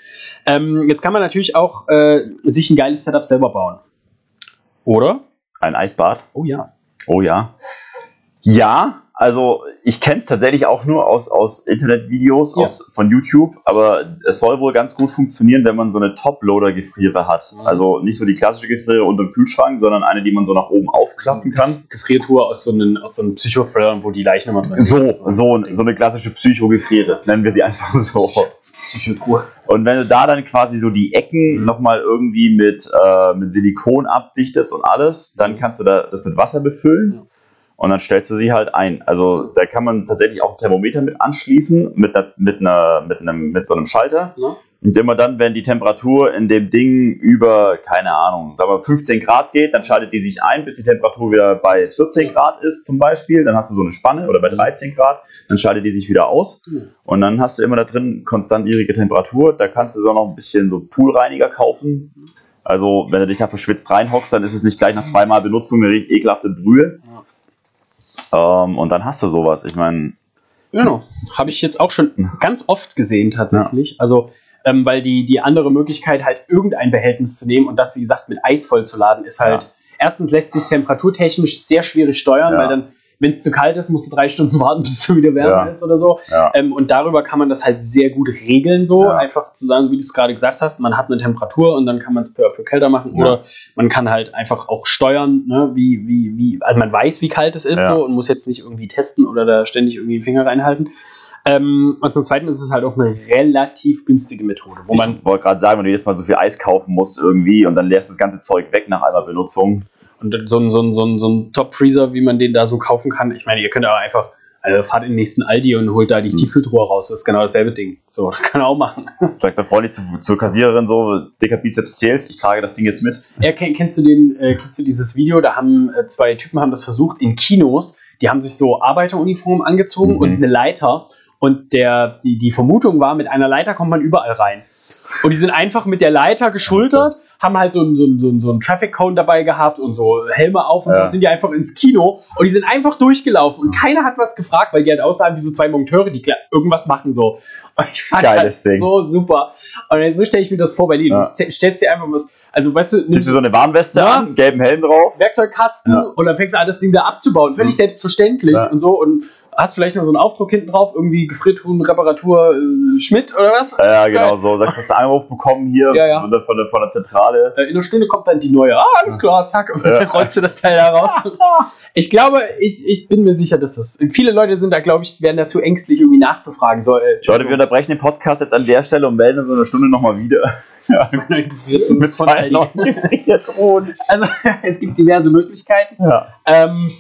Ähm, jetzt kann man natürlich auch äh, sich ein geiles Setup selber bauen. Oder? Ein Eisbad? Oh ja. Oh ja. Ja, also ich kenne es tatsächlich auch nur aus, aus Internetvideos, Ja. aus, von YouTube, aber es soll wohl ganz gut funktionieren, wenn man so eine Top-Loader-Gefriere hat. Mhm. Also nicht so die klassische Gefriere unter dem Kühlschrank, sondern eine, die man so nach oben aufklappen kann. Gefriertour aus so einen, aus so einem Psychothriller, wo die Leichen immer drin So, sind. so, so eine klassische Psycho-Gefriere, nennen wir sie einfach so. Psychotruhe. Und wenn du da dann quasi so die Ecken Mhm. nochmal irgendwie mit, äh, mit Silikon abdichtest und alles, dann kannst du da das mit Wasser befüllen Ja. Und dann stellst du sie halt ein. Also da kann man tatsächlich auch ein Thermometer mit anschließen, mit, einer, mit, einer, mit, einem, mit so einem Schalter. Ne? Und immer dann, wenn die Temperatur in dem Ding über, keine Ahnung, sagen wir 15 Grad geht, dann schaltet die sich ein, bis die Temperatur wieder bei 14 Grad ist zum Beispiel. Dann hast du so eine Spanne oder bei 13 Grad, dann schaltet die sich wieder aus. Hm. Und dann hast du immer da drin konstant niedrige Temperatur. Da kannst du so noch ein bisschen so Poolreiniger kaufen. Also, wenn du dich da verschwitzt reinhockst, dann ist es nicht gleich nach zweimal Benutzung eine ekelhafte Brühe. Ähm, und dann hast du sowas. Ich meine, Genau. Habe ich jetzt auch schon ganz oft gesehen, tatsächlich. Also, ähm, weil die, die andere Möglichkeit, halt irgendein Behältnis zu nehmen und das, wie gesagt, mit Eis vollzuladen, ist halt. Ja. Erstens lässt sich temperaturtechnisch sehr schwierig steuern, Ja. weil dann, wenn es zu kalt ist, musst du drei Stunden warten, bis es wieder wärmer Ja. ist oder so. ja. Ähm, und darüber kann man das halt sehr gut regeln, so Ja. einfach zu sagen, wie du es gerade gesagt hast, man hat eine Temperatur und dann kann man es peu à peu kälter machen oder man kann halt einfach auch steuern, ne, wie, wie, wie, also man weiß, wie kalt es ist so und muss jetzt nicht irgendwie testen oder da ständig irgendwie den Finger reinhalten. Ähm, und zum Zweiten ist es halt auch eine relativ günstige Methode, wo man ich wollte gerade sagen, wenn du jedes Mal so viel Eis kaufen musst irgendwie und dann lässt das ganze Zeug weg nach einmal Benutzung. Und so ein, so ein, so ein, so ein Top-Freezer, wie man den da so kaufen kann, ich meine, ihr könnt aber einfach, also fahrt in den nächsten Aldi und holt da die Mhm. Tiefkühltruhe raus, das ist genau dasselbe Ding. So, das kann er auch machen. Sagt der Freund zu, zur Kassiererin so, dicker Bizeps zählt, ich trage das Ding jetzt mit. Ja, kenn, kennst du den, äh, kennst du dieses Video? Da haben äh, zwei Typen haben das versucht in Kinos. Die haben sich so Arbeiteruniformen angezogen Mhm. und eine Leiter. Und der, die, die Vermutung war, mit einer Leiter kommt man überall rein. Und die sind einfach mit der Leiter geschultert, haben halt so einen, so einen, so einen, so einen Traffic Cone dabei gehabt und so Helme auf und Ja. dann sind die einfach ins Kino und die sind einfach durchgelaufen und keiner hat was gefragt, weil die halt aussahen wie so zwei Monteure, die irgendwas machen so. Und ich fand Geiles das Ding. so super. Und so stelle ich mir das vor bei dir. Ja. Du st- stellst dir einfach was, also weißt du, Ziehst du so eine Warnweste Ja. an, gelben Helm drauf. Werkzeugkasten Ja. und dann fängst du an, das Ding da abzubauen. Völlig Mhm. selbstverständlich und so. Und hast vielleicht noch so einen Aufdruck hinten drauf, irgendwie Gefriertruhen, Reparatur, äh, Schmidt oder was? Ja, genau so. Sagst du, hast einen Anruf bekommen hier Ja, ja. Von, der, von, der, von der Zentrale. Äh, in einer Stunde kommt dann die neue. Ah, alles klar, zack. Und Ja. dann rollst du das Teil da raus. Ich glaube, ich, ich bin mir sicher, dass das. Viele Leute sind da, glaube ich, werden dazu ängstlich, irgendwie nachzufragen. So, äh, Leute, wir unterbrechen den Podcast jetzt an der Stelle und melden uns in einer Stunde nochmal wieder. Gefriertruhen Mit zwei neuen Gefriertruhen. Also, es gibt diverse Möglichkeiten. Ja. Ähm,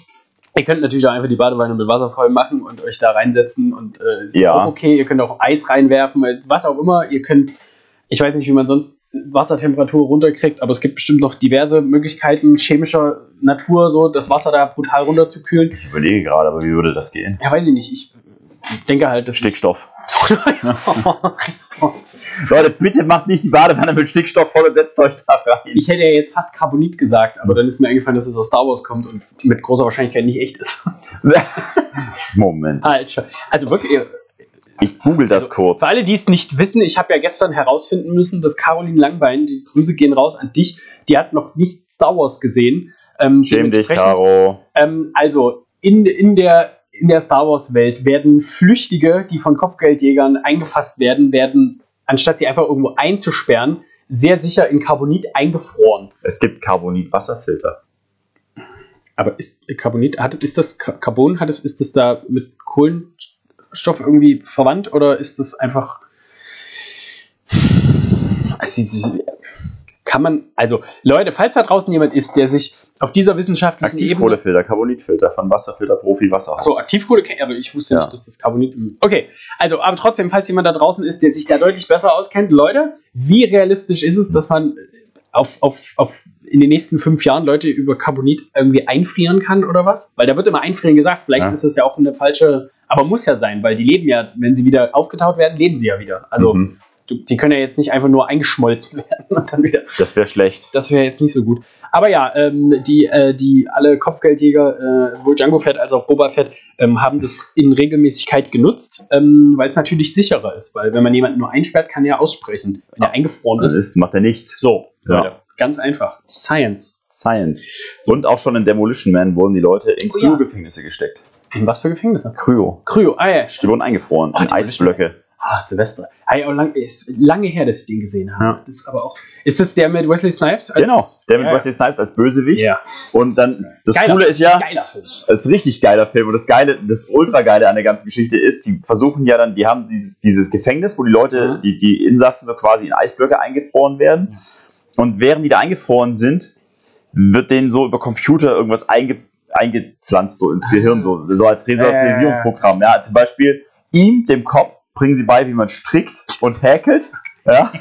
ihr könnt natürlich auch einfach die Badewanne mit Wasser voll machen und euch da reinsetzen und äh, ist Ja. auch okay. Ihr könnt auch Eis reinwerfen, was auch immer. Ihr könnt, ich weiß nicht, wie man sonst Wassertemperatur runterkriegt, aber es gibt bestimmt noch diverse Möglichkeiten chemischer Natur, so das Wasser da brutal runterzukühlen. Ich überlege gerade, aber wie würde das gehen? Ja, weiß ich nicht. Ich denke halt, dass Stickstoff. Ich, Leute, bitte macht nicht die Badewanne mit Stickstoff voll und setzt euch da rein. ich hätte ja jetzt fast Carbonit gesagt, aber dann ist mir eingefallen, dass es aus Star Wars kommt und mit großer Wahrscheinlichkeit nicht echt ist. Moment. schon. Also wirklich, Ich google das Also, kurz. Für alle, die es nicht wissen, ich habe ja gestern herausfinden müssen, dass Caroline Langbein, die Grüße gehen raus an dich, die hat noch nicht Star Wars gesehen. Ähm, Schäm dich, Caro. Ähm, also, in, in, der, in der Star Wars-Welt werden Flüchtige, die von Kopfgeldjägern eingefasst werden, werden, anstatt sie einfach irgendwo einzusperren, sehr sicher in Carbonit eingefroren. Es gibt Carbonit-Wasserfilter. Aber ist Carbonit, hat, ist das Ca- Carbon, hat es, ist das da mit Kohlenstoff irgendwie verwandt oder ist das einfach. Also, kann man, also Leute, falls da draußen jemand ist, der sich auf dieser wissenschaftlichen. Aktivkohlefilter, Carbonitfilter von Wasserfilter Profi Wasserhaus. So, Aktivkohle, aber ich wusste Ja. nicht, dass das Carbonit. Okay, also, aber trotzdem, falls jemand da draußen ist, der sich da deutlich besser auskennt, Leute, wie realistisch ist es, dass man auf, auf, auf in den nächsten fünf Jahren Leute über Carbonit irgendwie einfrieren kann oder was? Weil da wird immer einfrieren gesagt, vielleicht Ja. ist das ja auch eine falsche, aber muss ja sein, weil die leben ja, wenn sie wieder aufgetaut werden, leben sie ja wieder. Also, Mhm. Die können ja jetzt nicht einfach nur eingeschmolzen werden und dann wieder Das wäre schlecht. das wäre jetzt nicht so gut. Aber ja, ähm, die, äh, die alle Kopfgeldjäger, äh, sowohl Django Fett als auch Boba Fett, ähm, haben das in Regelmäßigkeit genutzt, ähm, weil es natürlich sicherer ist. Weil wenn man jemanden nur einsperrt, kann er aussprechen. Wenn er eingefroren Das ist. ist, macht er nichts. So, Ja. Leute, ganz einfach. Science. Science. Und auch schon in Demolition Man wurden die Leute in Oh ja. Crewgefängnisse gesteckt. In was für Gefängnisse? Kryo. Kryo, ah ja, Die wurden eingefroren Oh, in Eisblöcke. Ah, Silvester. Ah, ja, lang, ist lange her, dass ich den gesehen habe. Ja. Das ist aber auch. Ist das der mit Wesley Snipes? als- Genau, der mit ja, Wesley Snipes als Bösewicht. Ja. Und dann, das Geiler Coole ist ja, Geiler Film. es ist ein richtig geiler Film. Und das Geile, das ultra geile an der ganzen Geschichte ist, die versuchen ja dann, die haben dieses, dieses Gefängnis, wo die Leute, Mhm. die, die Insassen so quasi in Eisblöcke eingefroren werden. Und während die da eingefroren sind, wird denen so über Computer irgendwas einge, eingepflanzt, so ins Gehirn, so, so als Resozialisierungsprogramm. Ja, zum Beispiel ihm, dem Kopf, bringen sie bei, wie man strickt und häkelt. Ja,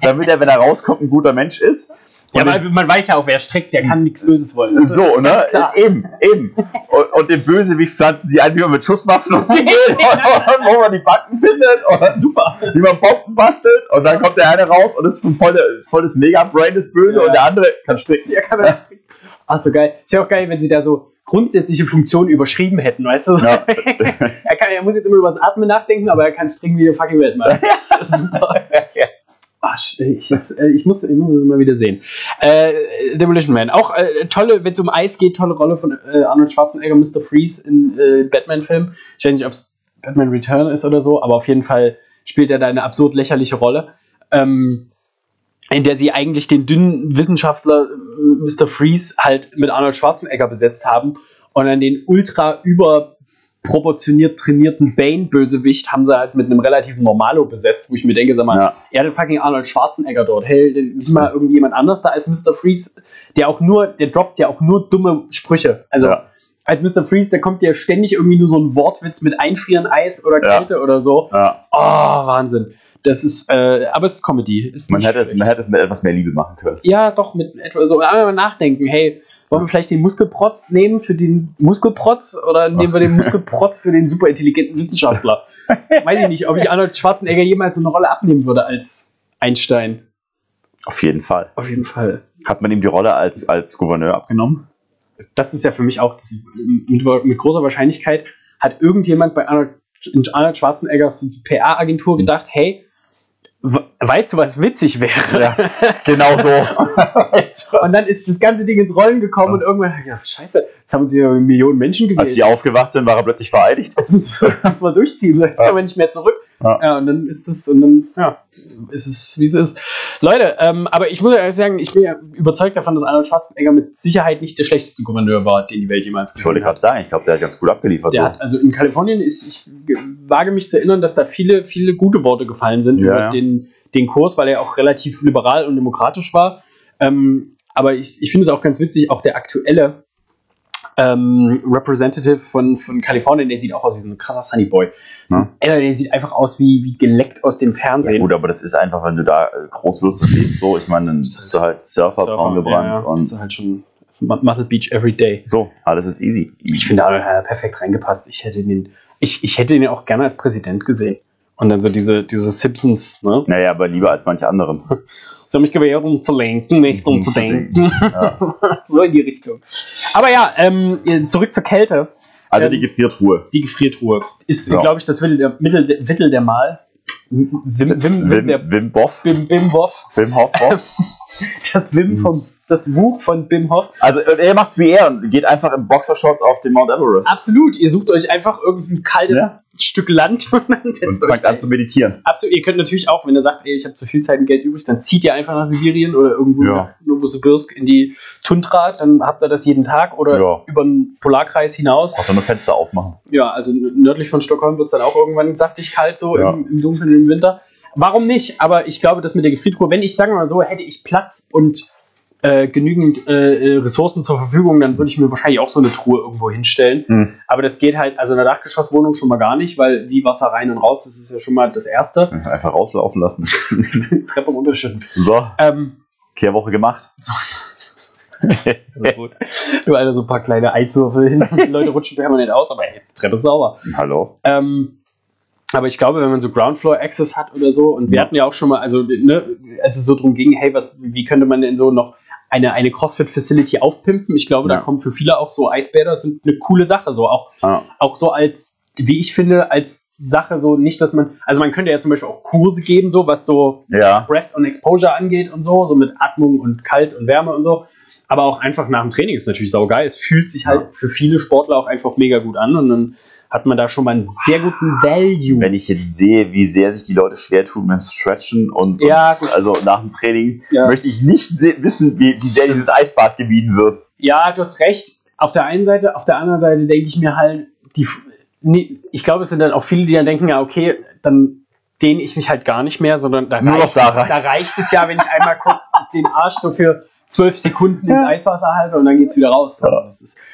damit er, wenn er rauskommt, ein guter Mensch ist. Ja, Und aber man weiß ja auch, wer strickt, der kann nichts Böses wollen. so, ne? Klar. Eben, eben. Und, und den Bösewicht pflanzen sie ein, wie man mit Schusswaffen umgeht und, und wo man die Backen findet und Super. wie man Bomben bastelt. Und dann kommt der eine raus und ist voll, der, voll das Mega-Brain des Böse Ja. und der andere kann stricken. Ja, kann er stricken. Ach so, geil. Ist ja auch geil, wenn sie da so grundsätzliche Funktionen überschrieben hätten, weißt du? Ja. er, kann, er muss jetzt immer über das Atmen nachdenken, aber er kann stricken wie der fucking Weltmeister. Das ist super. Ah, ich, das, äh, ich, muss, ich muss es mal wieder sehen. Äh, Demolition Man. Auch äh, tolle, wenn es um Eis geht, tolle Rolle von äh, Arnold Schwarzenegger, Mr. Freeze in äh, Batman-Film. Ich weiß nicht, ob es Batman Return ist oder so, aber auf jeden Fall spielt er da eine absurd lächerliche Rolle. Ähm, in der sie eigentlich den dünnen Wissenschaftler äh, Mr. Freeze halt mit Arnold Schwarzenegger besetzt haben und dann den ultra überproportioniert trainierten Bane-Bösewicht haben sie halt mit einem relativen Normalo besetzt, wo ich mir denke, sag mal, Ja. er hat fucking Arnold Schwarzenegger dort. Hey, ist mal irgendwie jemand anders da als Mr. Freeze, der auch nur, der droppt ja auch nur dumme Sprüche. Also Ja. als Mr. Freeze, da kommt ja ständig irgendwie nur so ein Wortwitz mit Einfrieren Eis oder Ja. Kälte oder so. Ja. Oh, Wahnsinn. Das ist, äh, aber es ist Comedy. Ist Man, hätte es, man hätte es mit etwas mehr Liebe machen können. Ja, doch, mit etwas so. Aber mal nachdenken, hey, wollen wir vielleicht den Muskelprotz nehmen für den Muskelprotz oder nehmen wir den Muskelprotz für den super intelligenten Wissenschaftler? Weiß ich nicht, ob ich Arnold Schwarzenegger jemals so eine Rolle abnehmen würde als Einstein. Auf jeden Fall. Auf jeden Fall. Hat man ihm die Rolle als, als Gouverneur abgenommen? Das ist ja für mich auch das, mit, mit großer Wahrscheinlichkeit hat irgendjemand bei Arnold, in Arnold Schwarzeneggers PR-Agentur gedacht, hey, we- weißt du, was witzig wäre? Ja, genau so. weißt du? Und dann ist das ganze Ding ins Rollen gekommen und irgendwann, ja, scheiße, jetzt haben uns hier Millionen Menschen gewählt. Als die aufgewacht sind, war er plötzlich vereidigt. jetzt müssen wir, jetzt müssen wir durchziehen, jetzt Ja. können wir nicht mehr zurück. Ja. Ja. und dann ist es, und dann, ja, ist es, wie es ist. Leute, ähm, aber ich muss ehrlich sagen, ich bin ja überzeugt davon, dass Arnold Schwarzenegger mit Sicherheit nicht der schlechteste Gouverneur war, den die Welt jemals Ich wollte gesehen gerade hat. sagen, ich glaube, der hat ganz gut abgeliefert. Der so. hat, also in Kalifornien ist, ich ge- wage mich zu erinnern, dass da viele, viele gute Worte gefallen sind Ja, über ja. Den, den Kurs, weil er auch relativ liberal und demokratisch war. Ähm, aber ich, ich finde es auch ganz witzig, auch der aktuelle ähm, Representative von, von Kalifornien, der sieht auch aus wie so ein krasser Sunny Boy. So, Ja. Alter, der sieht einfach aus wie, wie geleckt aus dem Ja, Fernsehen. gut, aber das ist einfach, wenn du da äh, groß wirst und lebst, so. Ich meine, dann bist du halt Surfer, braun gebrannt ja, ja, bist und du halt schon Mu- Muscle Beach every day. so, alles ist easy. Ich finde, Arnold hat perfekt reingepasst. Ich hätte den, ich, ich hätte ihn auch gerne als Präsident gesehen. Und dann so diese, diese Simpsons, ne? Naja, aber lieber als manche anderen. So mich gewährt, um zu lenken, nicht um Um zu denken. Ja. so in die Richtung. Aber ja, ähm, zurück zur Kälte. Also Ähm, die Gefriertruhe. Die Gefriertruhe ist, Ja. glaube ich, das Mittel der, Mittel, der, Mittel der Mal. Wim, Wim, Wim, Wim, der Wim Boff. Bim, Bim Woff. Wim Hof Boff. Das Wim vom, das Buch von Bim Hoff. Also er macht's wie er und geht einfach im Boxershorts auf den Mount Everest. Absolut. Ihr sucht euch einfach irgendein kaltes Ja. Stück Land und dann setzt Und fängt an zu meditieren. Absolut, ihr könnt natürlich auch, wenn ihr sagt, ey, ich habe zu viel Zeit und Geld übrig, dann zieht ihr einfach nach Sibirien oder irgendwo Ja. nach Novosibirsk in die Tundra, dann habt ihr das jeden Tag oder Ja. über den Polarkreis hinaus. Auch so eine Fenster aufmachen. Ja, also nördlich von Stockholm wird es dann auch irgendwann saftig kalt, so Ja. im, im Dunkeln im Winter. Warum nicht? Aber ich glaube, dass mit der Gefriertruhe, wenn ich, sagen wir mal so, hätte ich Platz und äh, genügend äh, äh, Ressourcen zur Verfügung, dann würde ich mir wahrscheinlich auch so eine Truhe irgendwo hinstellen. Hm. Aber das geht halt, also in der Dachgeschosswohnung schon mal gar nicht, weil wie Wasser rein und raus, das ist ja schon mal das Erste. Einfach rauslaufen lassen. Treppe runterschütten. So, Ähm, Kehrwoche gemacht. sehr gut. Nur alle so ein paar kleine Eiswürfel hin. Die Leute rutschen permanent aus, aber hey, die Treppe ist sauber. Hallo. Ähm, aber ich glaube, wenn man so Ground Floor Access hat oder so, und wir Ja. hatten ja auch schon mal, also ne, als es so drum ging, hey, was, wie könnte man denn so noch eine, eine CrossFit-Facility aufpimpen? Ich glaube, Ja. da kommen für viele auch so Eisbäder, sind eine coole Sache, so auch, Ah, auch so als, wie ich finde, als Sache so nicht, dass man, also man könnte ja zum Beispiel auch Kurse geben, so was so ja. Breath und Exposure angeht und so, so mit Atmung und Kalt und Wärme und so. aber auch einfach nach dem Training ist natürlich saugeil. Es fühlt sich halt Ja. für viele Sportler auch einfach mega gut an und dann hat man da schon mal einen sehr guten Value. Wenn ich jetzt sehe, wie sehr sich die Leute schwer tun mit dem Stretchen und, Ja, und gut. also nach dem Training, Ja. möchte ich nicht se- wissen, wie, wie sehr dieses Eisbad gemieden wird. Ja, du hast recht. Auf der einen Seite, auf der anderen Seite denke ich mir halt, die, nee, ich glaube, es sind dann auch viele, die dann denken, ja, okay, dann dehne ich mich halt gar nicht mehr, sondern da, Nur noch reicht, da da reicht es ja, wenn ich einmal kurz den Arsch so für zwölf Sekunden ins Ja. Eiswasser halte und dann geht's wieder raus. Ja.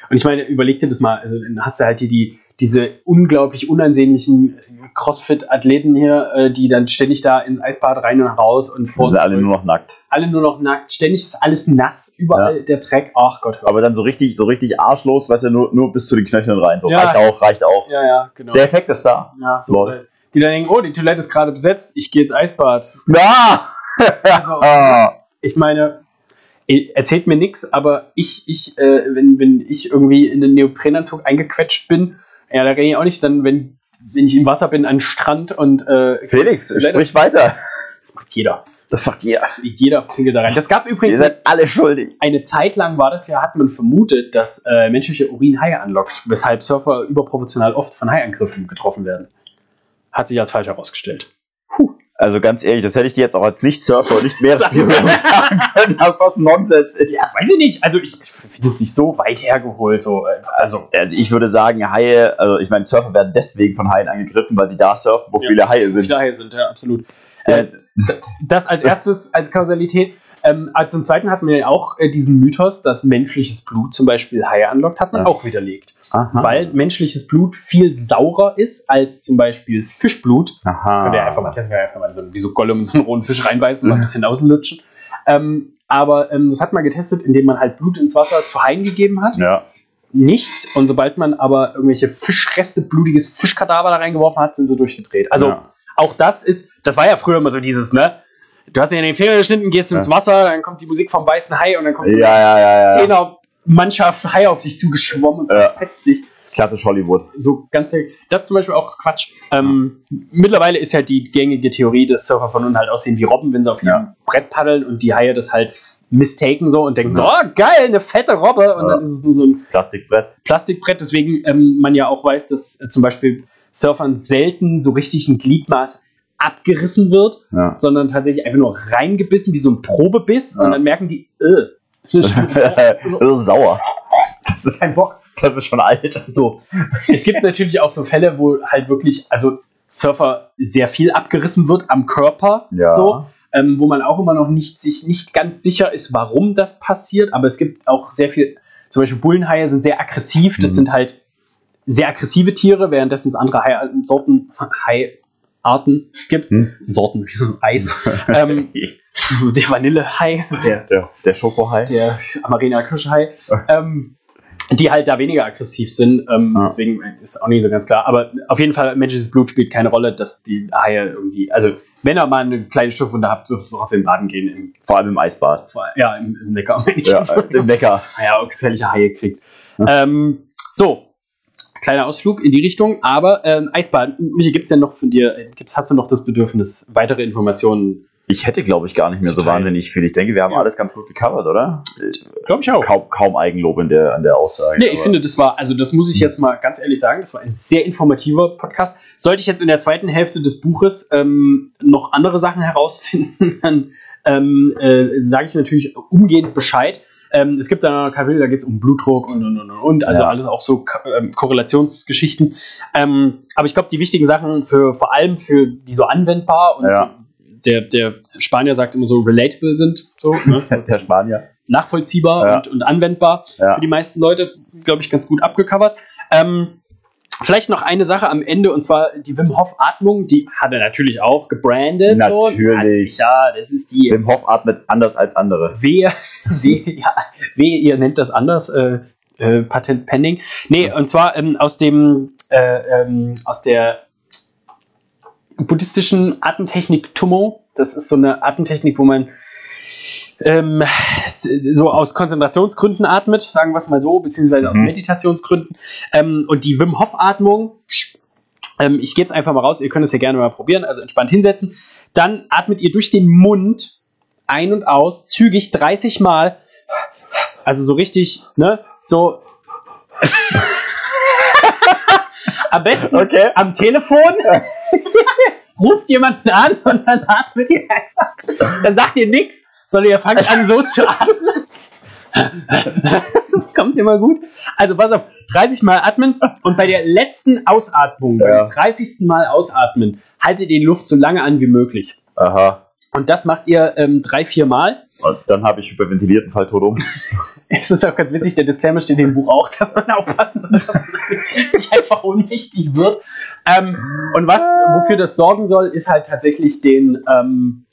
Und ich meine, überleg dir das mal, also dann hast du halt hier die, diese unglaublich unansehnlichen Crossfit-Athleten hier, äh, die dann ständig da ins Eisbad rein und raus und Die vor sind alle nur noch nackt. alle nur noch nackt, ständig ist alles nass, überall der Dreck. Ach Gott, hör. Aber dann so richtig, so richtig arschlos, weißt du, nur, nur bis zu den Knöcheln rein. So, Ja. Reicht auch, reicht auch. Ja, ja, genau. Der Effekt ist da. Ja, so, Lol. die dann denken, oh, die Toilette ist gerade besetzt, ich gehe ins Eisbad. Ja! Also, Ah. ich meine, erzählt mir nichts, aber ich, ich äh, wenn, wenn ich irgendwie in den Neoprenanzug eingequetscht bin, ja, da renne ich auch nicht dann, wenn, wenn ich im Wasser bin, an den Strand und äh, Felix, sprich weiter. Das macht jeder. Das macht ihr. Das liegt jeder Pinkel da rein. Das gab es Ihr übrigens seid alle schuldig. eine Zeit lang war das ja, hat man vermutet, dass äh, menschliche Urin Haie anlockt, weshalb Surfer überproportional oft von Haiangriffen getroffen werden. Hat sich als falsch herausgestellt. Also ganz ehrlich, das hätte ich dir jetzt auch als Nicht-Surfer nicht mehr sagen können, dass das Nonsens ist. Ja, weiß ich nicht. Also ich finde es nicht so weit hergeholt. So, äh, also Also ich würde sagen, Haie, also ich meine, Surfer werden deswegen von Haien angegriffen, weil sie da surfen, wo Ja. viele Haie sind. viele Haie sind, ja, absolut. Äh, Äh, das als erstes als Kausalität. Ähm, als zum Zweiten hatten wir ja auch äh, diesen Mythos, dass menschliches Blut zum Beispiel Haie anlockt, hat man Ja. auch widerlegt. aha. Weil menschliches Blut viel saurer ist als zum Beispiel Fischblut. aha. Könnt ihr einfach mal testen, einfach mal so, wie so Gollum in so einen rohen Fisch reinbeißen, mal ein bisschen auslutschen. Ähm, aber ähm, das hat man getestet, indem man halt Blut ins Wasser zu Haien gegeben hat. Ja. Nichts. Und sobald man aber irgendwelche Fischreste, blutiges Fischkadaver da reingeworfen hat, sind sie durchgedreht. Also ja. auch das ist, das war ja früher immer so dieses, ne? Du hast dir den Finger geschnitten, gehst ins Ja. Wasser, dann kommt die Musik vom weißen Hai und dann kommt so ja, ja, ja, eine ja. Zehner-Mannschaft Hai auf dich zugeschwommen und Ja. zerfetzt dich. Klassisch Hollywood. so ganze, das zum Beispiel auch ist Quatsch. Ähm, mittlerweile ist halt die gängige Theorie, dass Surfer von unten halt aussehen wie Robben, wenn sie auf ihrem Ja. Brett paddeln und die Haie das halt mistaken so und denken so, Ja. oh geil, eine fette Robbe und Ja. dann ist es nur so ein Plastikbrett. Plastikbrett, deswegen ähm, man ja auch weiß, dass äh, zum Beispiel Surfern selten so richtig ein Gliedmaß abgerissen wird, Ja. sondern tatsächlich einfach nur reingebissen, wie so ein Probebiss Ja. und dann merken die, äh, das ist das ist sauer. Das ist, kein Bock. das ist schon alt. So. Es gibt natürlich auch so Fälle, wo halt wirklich, also Surfer sehr viel abgerissen wird am Körper, Ja. so, ähm, wo man auch immer noch nicht sich nicht ganz sicher ist, warum das passiert. Aber es gibt auch sehr viel, zum Beispiel Bullenhaie sind sehr aggressiv. Das Mhm. sind halt sehr aggressive Tiere, währenddessen es andere Haiarten Haiarten gibt. Hm? Sorten wie so ein Eis. ähm, der Vanillehai, der Der, der Schokohai. der Amarena Kirschhai, ähm, die halt da weniger aggressiv sind. Ähm, Ja. Deswegen ist auch nicht so ganz klar. Aber auf jeden Fall, menschliches Blut spielt keine Rolle, dass die Haie irgendwie, also wenn ihr mal eine kleine Schiffwunde habt, dürft ihr trotzdem baden gehen. Im, Vor allem im Eisbad. ja, im, im Neckar, Ja, im Neckar. ja, auch gefährliche Haie kriegt. Ähm, so, kleiner Ausflug in die Richtung, aber ähm, Eisbad, Michi, gibt es denn noch von dir, äh, gibt's, hast du noch das Bedürfnis, weitere Informationen? Ich hätte, glaube ich, gar nicht mehr so teilen. wahnsinnig viel. Ich denke, wir haben Ja. alles ganz gut gecovert, oder? Glaube ich auch. Kaum, kaum Eigenlob in der, an der Aussage. Nee, ich finde, das war, also das muss ich jetzt mal ganz ehrlich sagen, das war ein sehr informativer Podcast. Sollte ich jetzt in der zweiten Hälfte des Buches ähm, noch andere Sachen herausfinden, dann ähm, äh, sage ich natürlich umgehend Bescheid. Ähm, es gibt da Kapitel, da geht es um Blutdruck und und und und, also Ja. alles auch so ähm, Korrelationsgeschichten. Ähm, aber ich glaube, die wichtigen Sachen für vor allem für die so anwendbar und Ja. der, der Spanier sagt immer so relatable sind, so, ne? der Spanier. nachvollziehbar Ja. und, und anwendbar für die meisten Leute, glaube ich, ganz gut abgecovert. Ähm, vielleicht noch eine Sache am Ende und zwar die Wim Hof Atmung, die hat er natürlich auch gebrandet. So. Natürlich. Ja, das ist die Wim Hof atmet anders als andere. Wehe, wehe, ja, wehe, ihr nennt das anders, äh, äh, Patent Pending. Nee, und zwar ähm, aus dem, äh, ähm, aus der buddhistischen Atemtechnik Tummo. Das ist so eine Atemtechnik, wo man ähm, so aus Konzentrationsgründen atmet, sagen wir es mal so, beziehungsweise aus Mhm. Meditationsgründen. Ähm, und die Wim Hof Atmung, ähm, ich gebe es einfach mal raus, ihr könnt es ja gerne mal probieren, also entspannt hinsetzen. Dann atmet ihr durch den Mund ein und aus, zügig 30 Mal Also so richtig, ne? So. Am besten Okay. am Telefon ruft jemanden an und dann atmet ihr einfach. Dann sagt ihr nichts, sondern ihr fangt an so zu atmen. Das kommt immer gut. Also pass auf, 30 Mal atmen und bei der letzten Ausatmung, Ja. beim 30. Mal ausatmen, haltet die Luft so lange an wie möglich. Aha. Und das macht ihr ähm, drei, vier Mal. Und dann habe ich hyperventilierten Fall tot um. Es ist auch ganz witzig, der Disclaimer steht in dem Buch auch, dass man aufpassen soll, dass man nicht einfach ohnmächtig wird. Ähm, und was, wofür das sorgen soll, ist halt tatsächlich den, ähm,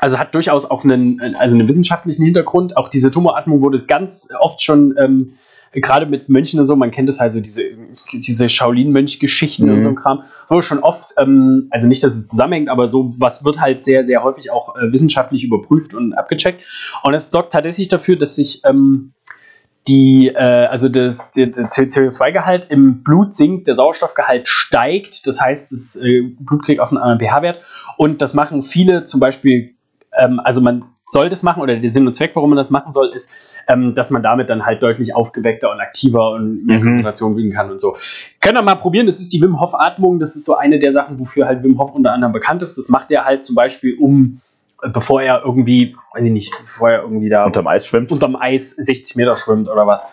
also hat durchaus auch einen, also einen wissenschaftlichen Hintergrund. Auch diese Tumoratmung wurde ganz oft schon, ähm, gerade mit Mönchen und so, man kennt es halt so, diese, diese Shaolin-Mönch-Geschichten und Mhm. so ein Kram, wurde schon oft, ähm, also nicht, dass es zusammenhängt, aber so was wird halt sehr, sehr häufig auch äh, wissenschaftlich überprüft und abgecheckt. Und es sorgt tatsächlich dafür, dass sich ähm, die, äh, also das, der, der CO2-Gehalt im Blut sinkt, der Sauerstoffgehalt steigt, das heißt, das äh, Blut kriegt auch einen anderen pH-Wert und das machen viele zum Beispiel, ähm, also man soll das machen oder der Sinn und Zweck, warum man das machen soll, ist, ähm, dass man damit dann halt deutlich aufgeweckter und aktiver und mehr Mhm. Konzentration üben kann und so. Könnt ihr mal probieren, das ist die Wim Hof Atmung, das ist so eine der Sachen, wofür halt Wim Hof unter anderem bekannt ist. Das macht er halt zum Beispiel um, äh, bevor er irgendwie, weiß ich nicht, bevor er irgendwie da Unterm Eis schwimmt. unterm Eis 60 Meter schwimmt oder was.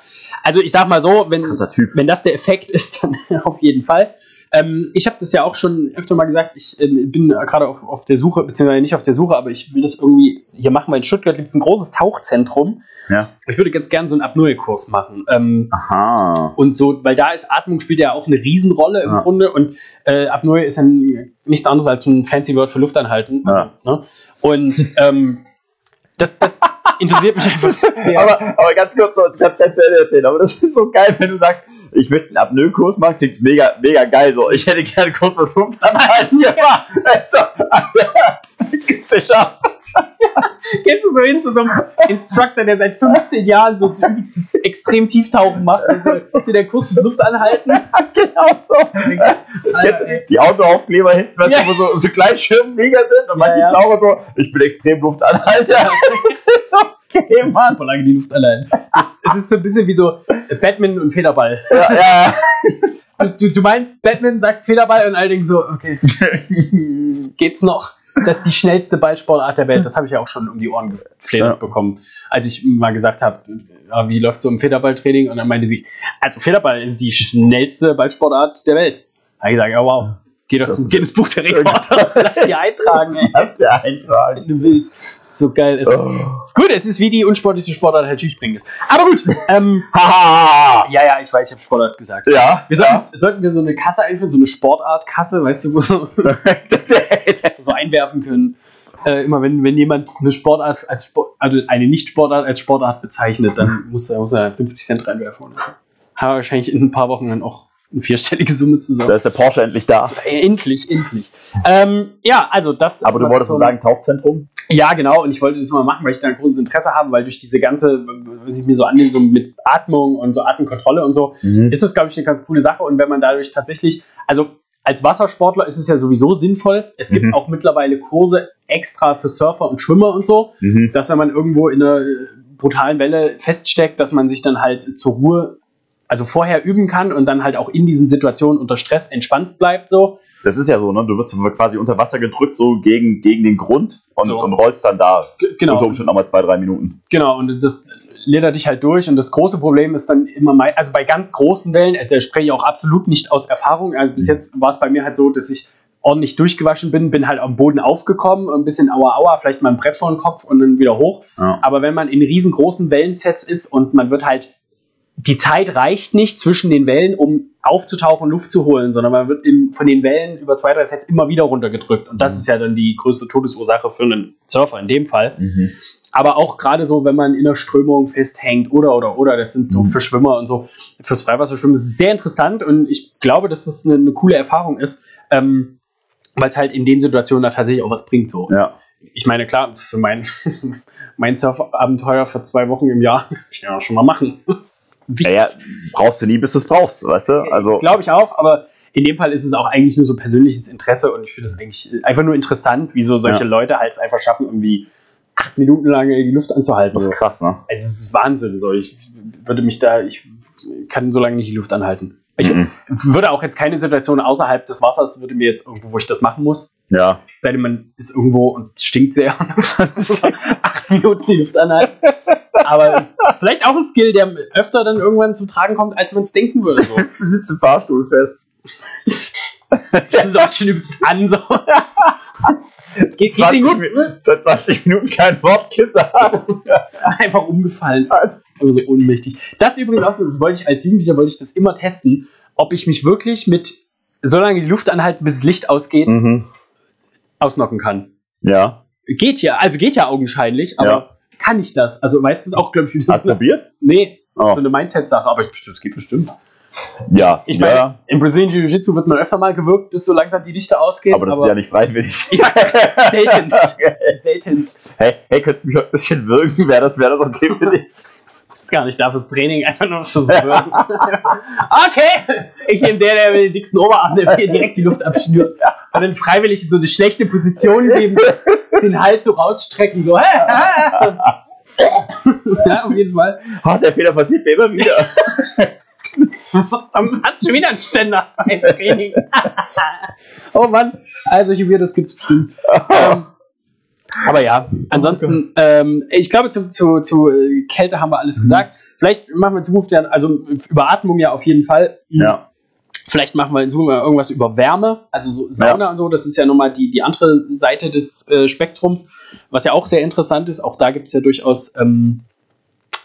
Also ich sag mal so, wenn, wenn das der Effekt ist, dann auf jeden Fall. Ähm, ich habe das ja auch schon öfter mal gesagt, ich ähm, bin gerade auf, auf der Suche, beziehungsweise nicht auf der Suche, aber ich will das irgendwie hier machen, weil in Stuttgart gibt es ein großes Tauchzentrum. Ja. Ich würde ganz gern so einen Apnoe-Kurs machen. Ähm, Aha. und so, weil da ist Atmung spielt ja auch eine Riesenrolle im Ja. Grunde und äh, Apnoe ist ein, nichts anderes als ein fancy Word für Luftanhalten. Also, ne? Und ähm, das, das interessiert mich einfach sehr. Aber, aber ganz kurz, kannst ganz zu Ende erzählen, aber das ist so geil, wenn du sagst, ich möchte einen Apnoe-Kurs machen, klingt mega, mega geil so. Ich hätte gerne einen Kurs fürs Lufthanhalten gemacht. Also, sicher. Gehst du so hin zu so einem Instructor, der seit 15 Jahren so dieses extrem Tieftauchen macht? Also, ist hier der Kurs fürs Luftanhalten? Genau so. Ey. Die Autoaufkleber hinten, weißt Ja. du, wo so, so Gleitschirmflieger sind und manche ja. Taucher so, ich bin extrem Luftanhalter. Das ist okay, Mann. Super lange die Luft allein. Das, das ist so ein bisschen wie so Batman und Federball. Ja, ja. Und du, du meinst Batman, sagst Federball und all denken so, okay, geht's noch? Das ist die schnellste Ballsportart der Welt. Das habe ich ja auch schon um die Ohren gefledert Ja. bekommen, als ich mal gesagt habe, ja, wie läuft so ein Federballtraining? Und dann meinte sie, also Federball ist die schnellste Ballsportart der Welt. Da habe ich gesagt, ja wow, geh doch Das zum Guinness Buch der Rekorde. Lass die eintragen, ey, Hast du eintragen. wenn du willst. So geil ist. Oh. Gut, es ist wie die unsportlichste Sportart halt Skispringen ist. Aber gut, ähm, Haha. ja, ja, ich weiß, ich habe Sportart gesagt. Ja. Wir sollten, sollten wir so eine Kasse einführen, so eine Sportartkasse, weißt du, wo so, so einwerfen können. Äh, immer wenn, wenn jemand eine Sportart als Sport, also eine Nicht-Sportart als Sportart bezeichnet, dann muss er, muss er 50 Cent reinwerfen oder so. Haben wir wahrscheinlich in ein paar Wochen dann auch eine vierstellige Summe zusammen. Da ist der Porsche endlich da. Äh, endlich, endlich. Ähm, ja, also das. Aber du wolltest so sagen, Tauchzentrum? Ja, genau. Und ich wollte das mal machen, weil ich da ein großes Interesse habe, weil durch diese ganze, was ich mir so annehme, so mit Atmung und so Atemkontrolle und so, Mhm. ist das, glaube ich, eine ganz coole Sache. Und wenn man dadurch tatsächlich, also als Wassersportler ist es ja sowieso sinnvoll. Es gibt Mhm. auch mittlerweile Kurse extra für Surfer und Schwimmer und so, Mhm. dass wenn man irgendwo in einer äh, brutalen Welle feststeckt, dass man sich dann halt zur Ruhe, also vorher üben kann und dann halt auch in diesen Situationen unter Stress entspannt bleibt so. Das ist ja so, ne? Du wirst quasi unter Wasser gedrückt, so gegen, gegen den Grund und, So. und rollst dann da G genau. unter Umständen nochmal zwei, drei Minuten. Genau, und das ledert dich halt durch. Und das große Problem ist dann immer mal, also bei ganz großen Wellen, äh, da spreche ich auch absolut nicht aus Erfahrung. Also bis Mhm. jetzt war es bei mir halt so, dass ich ordentlich durchgewaschen bin, bin halt am Boden aufgekommen, ein bisschen aua aua, vielleicht mal ein Brett vor den Kopf und dann wieder hoch. Ja. Aber wenn man in riesengroßen Wellensets ist und man wird halt, die Zeit reicht nicht zwischen den Wellen, um aufzutauchen und Luft zu holen, sondern man wird in, von den Wellen über zwei, drei Sets immer wieder runtergedrückt. Und das Mhm. ist ja dann die größte Todesursache für einen Surfer in dem Fall. Mhm. Aber auch gerade so, wenn man in der Strömung festhängt oder, oder, oder, das sind so Mhm. für Schwimmer und so, fürs Freiwasserschwimmen ist es sehr interessant und ich glaube, dass das eine, eine coole Erfahrung ist, ähm, weil es halt in den Situationen da tatsächlich auch was bringt. So. Ja. Ich meine, klar, für mein, mein Surfabenteuer für zwei Wochen im Jahr kann ich ja schon mal machen. Ja, ja, brauchst du nie, bis du es brauchst, weißt du? Also, Glaube ich auch, aber in dem Fall ist es auch eigentlich nur so persönliches Interesse und ich finde das eigentlich einfach nur interessant, wie so solche Ja. Leute halt es einfach schaffen, irgendwie acht Minuten lang die Luft anzuhalten. Das So. ist krass, ne? Es ist Wahnsinn. So. Ich würde mich da, ich kann so lange nicht die Luft anhalten. Ich Mhm. würde auch jetzt keine Situation außerhalb des Wassers, würde mir jetzt irgendwo, wo ich das machen muss. Ja. Sei denn, man ist irgendwo und es stinkt sehr und dann acht Minuten die Luft anhalten. Aber es ist vielleicht auch ein Skill, der öfter dann irgendwann zum Tragen kommt, als man es denken würde. So. Im Fahrstuhl fest. Das läuft schon übelst an. So. Geht, geht dir 20 gut? Minuten, seit 20 Minuten kein Wort gesagt. Einfach umgefallen. Aber so ohnmächtig. Das übrigens auch, das wollte ich als Jugendlicher wollte ich das immer testen, ob ich mich wirklich mit so lange die Luft anhalten, bis das Licht ausgeht, Mhm. ausnocken kann. Ja. Geht ja, also geht ja augenscheinlich, aber Ja. kann ich das? Also weißt du es auch, glaube ich, wie das Hast du probiert? Nee, Oh. so eine Mindset-Sache, aber das geht bestimmt. Ja. Ich meine, ja. im Brazilian Jiu-Jitsu wird man öfter mal gewirkt, bis so langsam die Lichter ausgehen. Aber das ist ja nicht freiwillig. Ja, seltenst. seltenst. Hey, hey, könntest du mich heute ein bisschen wirken? Wäre das, wär das okay für dich? Das ist gar nicht da fürs Training, einfach nur fürs Wirken. okay, ich nehme der, der mit den dicksten Oberarm, der mir direkt die Luft abschnürt. Und dann freiwillig in so eine schlechte Position geben, den Hals so rausstrecken, so. ja, auf jeden Fall. Oh, der Fehler passiert mir immer wieder. Hast du schon wieder einen Ständer beim Training. oh Mann, also hier das gibt's bestimmt. ähm, aber ja, ansonsten, ähm, ich glaube, zu, zu, zu äh, Kälte haben wir alles gesagt. Vielleicht machen wir in Zukunft ja, also über Atmung ja auf jeden Fall. Ja. Vielleicht machen wir in Zukunft mal irgendwas über Wärme, also so Sauna und so. Das ist ja nochmal die, die andere Seite des äh, Spektrums, was ja auch sehr interessant ist. Auch da gibt es ja durchaus ähm,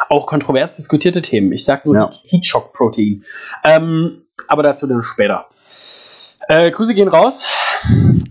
auch kontrovers diskutierte Themen. Ich sage nur Ja. Heatshock-Protein. Ähm, aber dazu dann später. Äh, Grüße gehen raus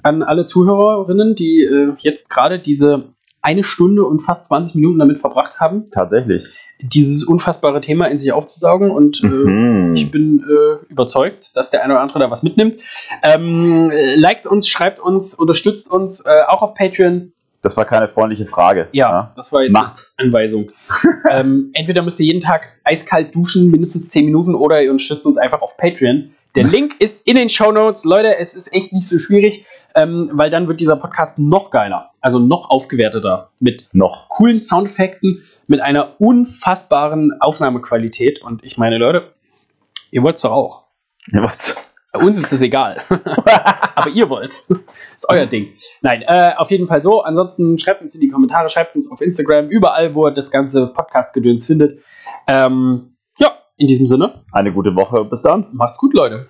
an alle Zuhörerinnen, die äh, jetzt gerade diese eine Stunde und fast 20 Minuten damit verbracht haben, Tatsächlich. dieses unfassbare Thema in sich aufzusaugen. Und äh, Mhm. ich bin äh, überzeugt, dass der eine oder andere da was mitnimmt. Ähm, äh, liked uns, schreibt uns, unterstützt uns, äh, auch auf Patreon. Das war keine freundliche Frage. Ja, das war jetzt Macht. Anweisung. ähm, entweder müsst ihr jeden Tag eiskalt duschen, mindestens 10 Minuten, oder ihr unterstützt uns einfach auf Patreon. Der Link ist in den Show Notes. Leute, es ist echt nicht so schwierig, ähm, weil dann wird dieser Podcast noch geiler, also noch aufgewerteter mit Noch. coolen Soundeffekten, mit einer unfassbaren Aufnahmequalität. Und ich meine, Leute, ihr wollt's doch auch. Ja, was? Bei uns ist das egal. Aber ihr wollt's. Ist euer Ding. Nein, äh, auf jeden Fall so. Ansonsten schreibt uns in die Kommentare, schreibt uns auf Instagram, überall, wo ihr das ganze Podcast-Gedöns findet. Ähm, ja, in diesem Sinne, Eine gute Woche. Bis dann. macht's gut, Leute.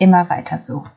Immer weiter so.